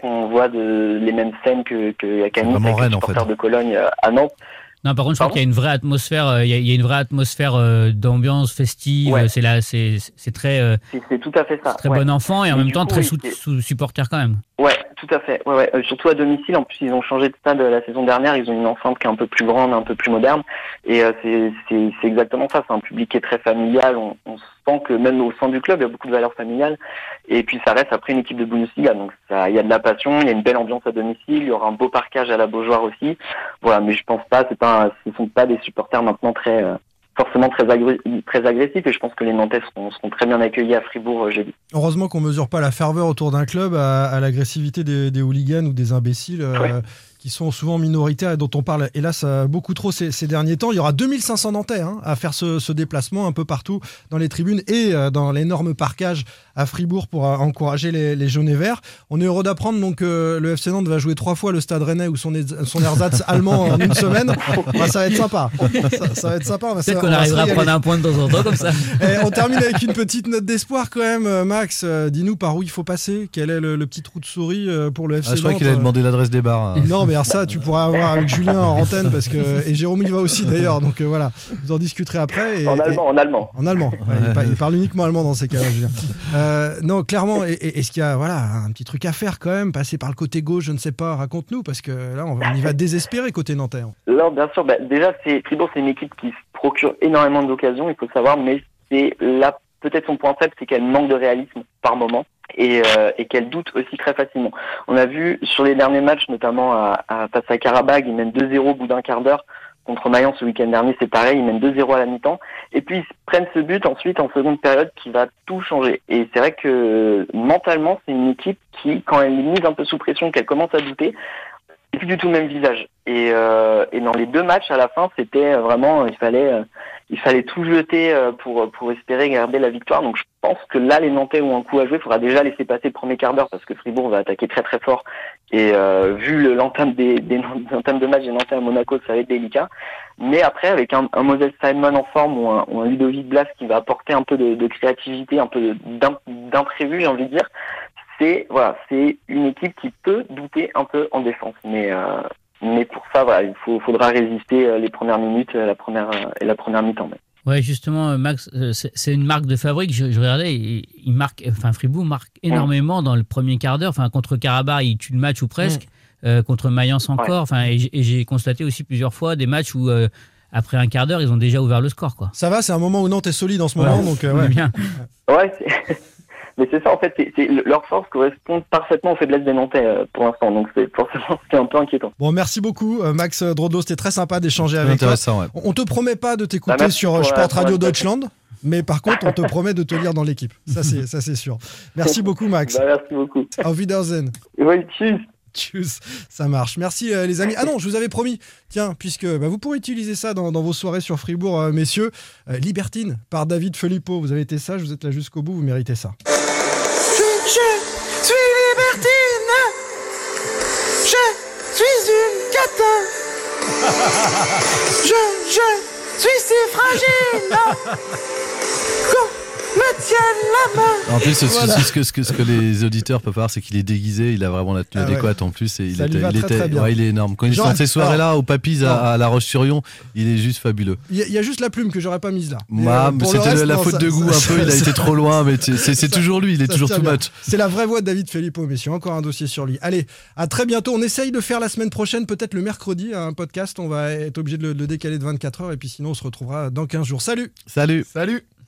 Qu'on voit de, les mêmes scènes que, que à avec les Rennes, en supporters fait. de Cologne euh, à Nantes. Non, par contre, je crois qu'il y a une vraie atmosphère. euh, Il y a, il y a une vraie atmosphère euh, d'ambiance festive. Ouais. C'est là, c'est c'est très, euh, C'est tout à fait ça. très ouais. bon enfant et en Et même temps coup, très sous, sous supporter quand même. Ouais, tout à fait. Ouais, ouais. Euh, surtout à domicile. En plus, ils ont changé de stade euh, la saison dernière. Ils ont une enceinte qui est un peu plus grande, un peu plus moderne. Et euh, c'est c'est- c'est exactement ça. C'est un public qui est très familial. On, on sent que même au sein du club, il y a beaucoup de valeurs familiales. Et puis, ça reste après une équipe de Bundesliga. Donc, ça, il y a de la passion. Il y a une belle ambiance à domicile. Il y aura un beau parquage à la Beaujoire aussi. Voilà. Mais je pense pas. C'est pas. ce sont pas des supporters maintenant très euh, forcément très, agré- très agressifs. Et je pense que les Nantais seront, seront très bien accueillis à Fribourg euh, jeudi. Heureusement qu'on mesure pas la ferveur autour d'un club à, à l'agressivité des, des hooligans ou des imbéciles euh, qui sont souvent minoritaires et dont on parle hélas euh, beaucoup trop ces, derniers temps. Il y aura 2500 Nantais hein, à faire ce, ce déplacement un peu partout dans les tribunes et euh, dans l'énorme parcage à Fribourg pour euh, encourager les, les jaunes et verts. On est heureux d'apprendre donc que le FC Nantes va jouer trois fois le Stade Rennais ou son, son ersatz allemand en une semaine. Bah, ça va être sympa. Ça, ça va être sympa. Peut-être qu'on arrivera à prendre un point de temps en temps comme ça. Et on termine avec une petite note d'espoir quand même. Euh, Max, euh, dis-nous par où il faut passer. Quel est le, le petit trou de souris euh, pour le FC Ah, je Nantes qu'il avait euh, demandé l'adresse des bars. hein. non, mais alors ça, tu pourras avoir avec Julien en antenne parce que et Jérôme il va aussi d'ailleurs. Donc euh, voilà, vous en discuterez après. Et, En allemand, en allemand. En allemand. Ouais, il, parle, il parle uniquement allemand dans ces cas-là, Julien. Euh, non, clairement. Est-ce qu'il y a voilà un petit truc à faire quand même, passer par le côté gauche, je ne sais pas. Raconte-nous parce que là, on, y va désespérer côté hein. Non, bien sûr. bah, déjà, Fribourg, c'est une équipe qui procure énormément d'occasions, il faut le savoir, mais c'est là peut-être son point faible, c'est qu'elle manque de réalisme par moment et, euh, qu'elle doute aussi très facilement. On a vu sur les derniers matchs, notamment à, face à Karabag, ils mènent 2-0 au bout d'un quart d'heure. Contre Mayence ce week-end dernier, c'est pareil, ils mènent 2-0 à la mi-temps. Et puis ils prennent ce but ensuite en seconde période qui va tout changer. Et c'est vrai que mentalement, c'est une équipe qui, quand elle est mise un peu sous pression, qu'elle commence à douter, c'est plus du tout le même visage. Et, euh, et dans les deux matchs à la fin, c'était euh, vraiment, il fallait, euh, il fallait tout jeter euh, pour pour espérer garder la victoire. Donc je pense que là, les Nantais ont un coup à jouer. Il faudra déjà laisser passer le premier quart d'heure parce que Fribourg va attaquer très très fort. Et euh, vu le- l'entame des, des, de match des Nantais à Monaco, ça va être délicat. Mais après, avec un, un Moses Simon en forme ou un, ou un Ludovic Blas qui va apporter un peu de, de créativité, un peu d'im- d'imprévu, j'ai envie de dire, c'est voilà, c'est une équipe qui peut douter un peu en défense. Mais euh, mais pour ça, voilà, il faut, faudra résister euh, les premières minutes, euh, la première euh, et la première mi-temps. Ouais, justement, Max, c'est une marque de fabrique. Je, je regardais, il, il marque, enfin Fribourg marque énormément dans le premier quart d'heure. Enfin, contre Karabakh, il tue le match ou presque. Euh, contre Mayence encore. Enfin, et, j'ai- constaté aussi plusieurs fois des matchs où euh, après un quart d'heure, ils ont déjà ouvert le score, quoi. Ça va, c'est un moment où Nantes est solide en ce moment, Ouais, donc euh, ouais. bien. Ouais, c'est- mais c'est ça en fait, c'est c'est- leur force correspond parfaitement aux faiblesses des Nantais euh, pour l'instant. Donc c'est forcément c'est un peu inquiétant. Bon, merci beaucoup, euh, Max Drodo. C'était très sympa d'échanger avec toi. Intéressant, ouais. On te promet pas de t'écouter Bah, sur pour euh, la- Sport pour Radio la- Deutschland, mais par contre, on te promet de te lire dans l'équipe. Ça, c'est ça, c'est sûr. Merci beaucoup, Max. Bah, merci beaucoup. Auf Wiedersehen. Oui, tchuss. Tchuss, ça marche. Merci euh, les amis. Ah non, je vous avais promis, tiens, puisque bah, vous pourrez utiliser ça dans, dans vos soirées sur Fribourg, euh, messieurs. Euh, Libertine par David Filippo. Vous avez été sage, vous êtes là jusqu'au bout, vous méritez ça. Je, suis libertine. Je suis une catin. Je, je suis si fragile. Tienne la main. En plus, ce, ce- Voilà. ce que, ce, que, ce que les auditeurs peuvent voir, c'est qu'il est déguisé, il a vraiment la tenue Ah ouais. adéquate en plus. Et il, Ça était, il, très, était- très bien. ouais, il est énorme. Quand il dans ces soirées-là, au Papis à, à La Roche-sur-Yon, il est juste fabuleux. Il y, a- il y a juste la plume que j'aurais pas mise là. Moi, euh, c'était la non, faute ça- de goût ça- un peu, il a ça- été trop loin, mais c'est toujours lui, il est toujours bien. much. C'est la vraie voix de David Filippo, messieurs. Encore un dossier sur lui. Allez, à très bientôt. On essaye de faire la semaine prochaine, peut-être le mercredi, un podcast. On va être obligé de le, de le décaler de 24 heures et puis sinon on se retrouvera dans 15 jours. Salut Salut Salut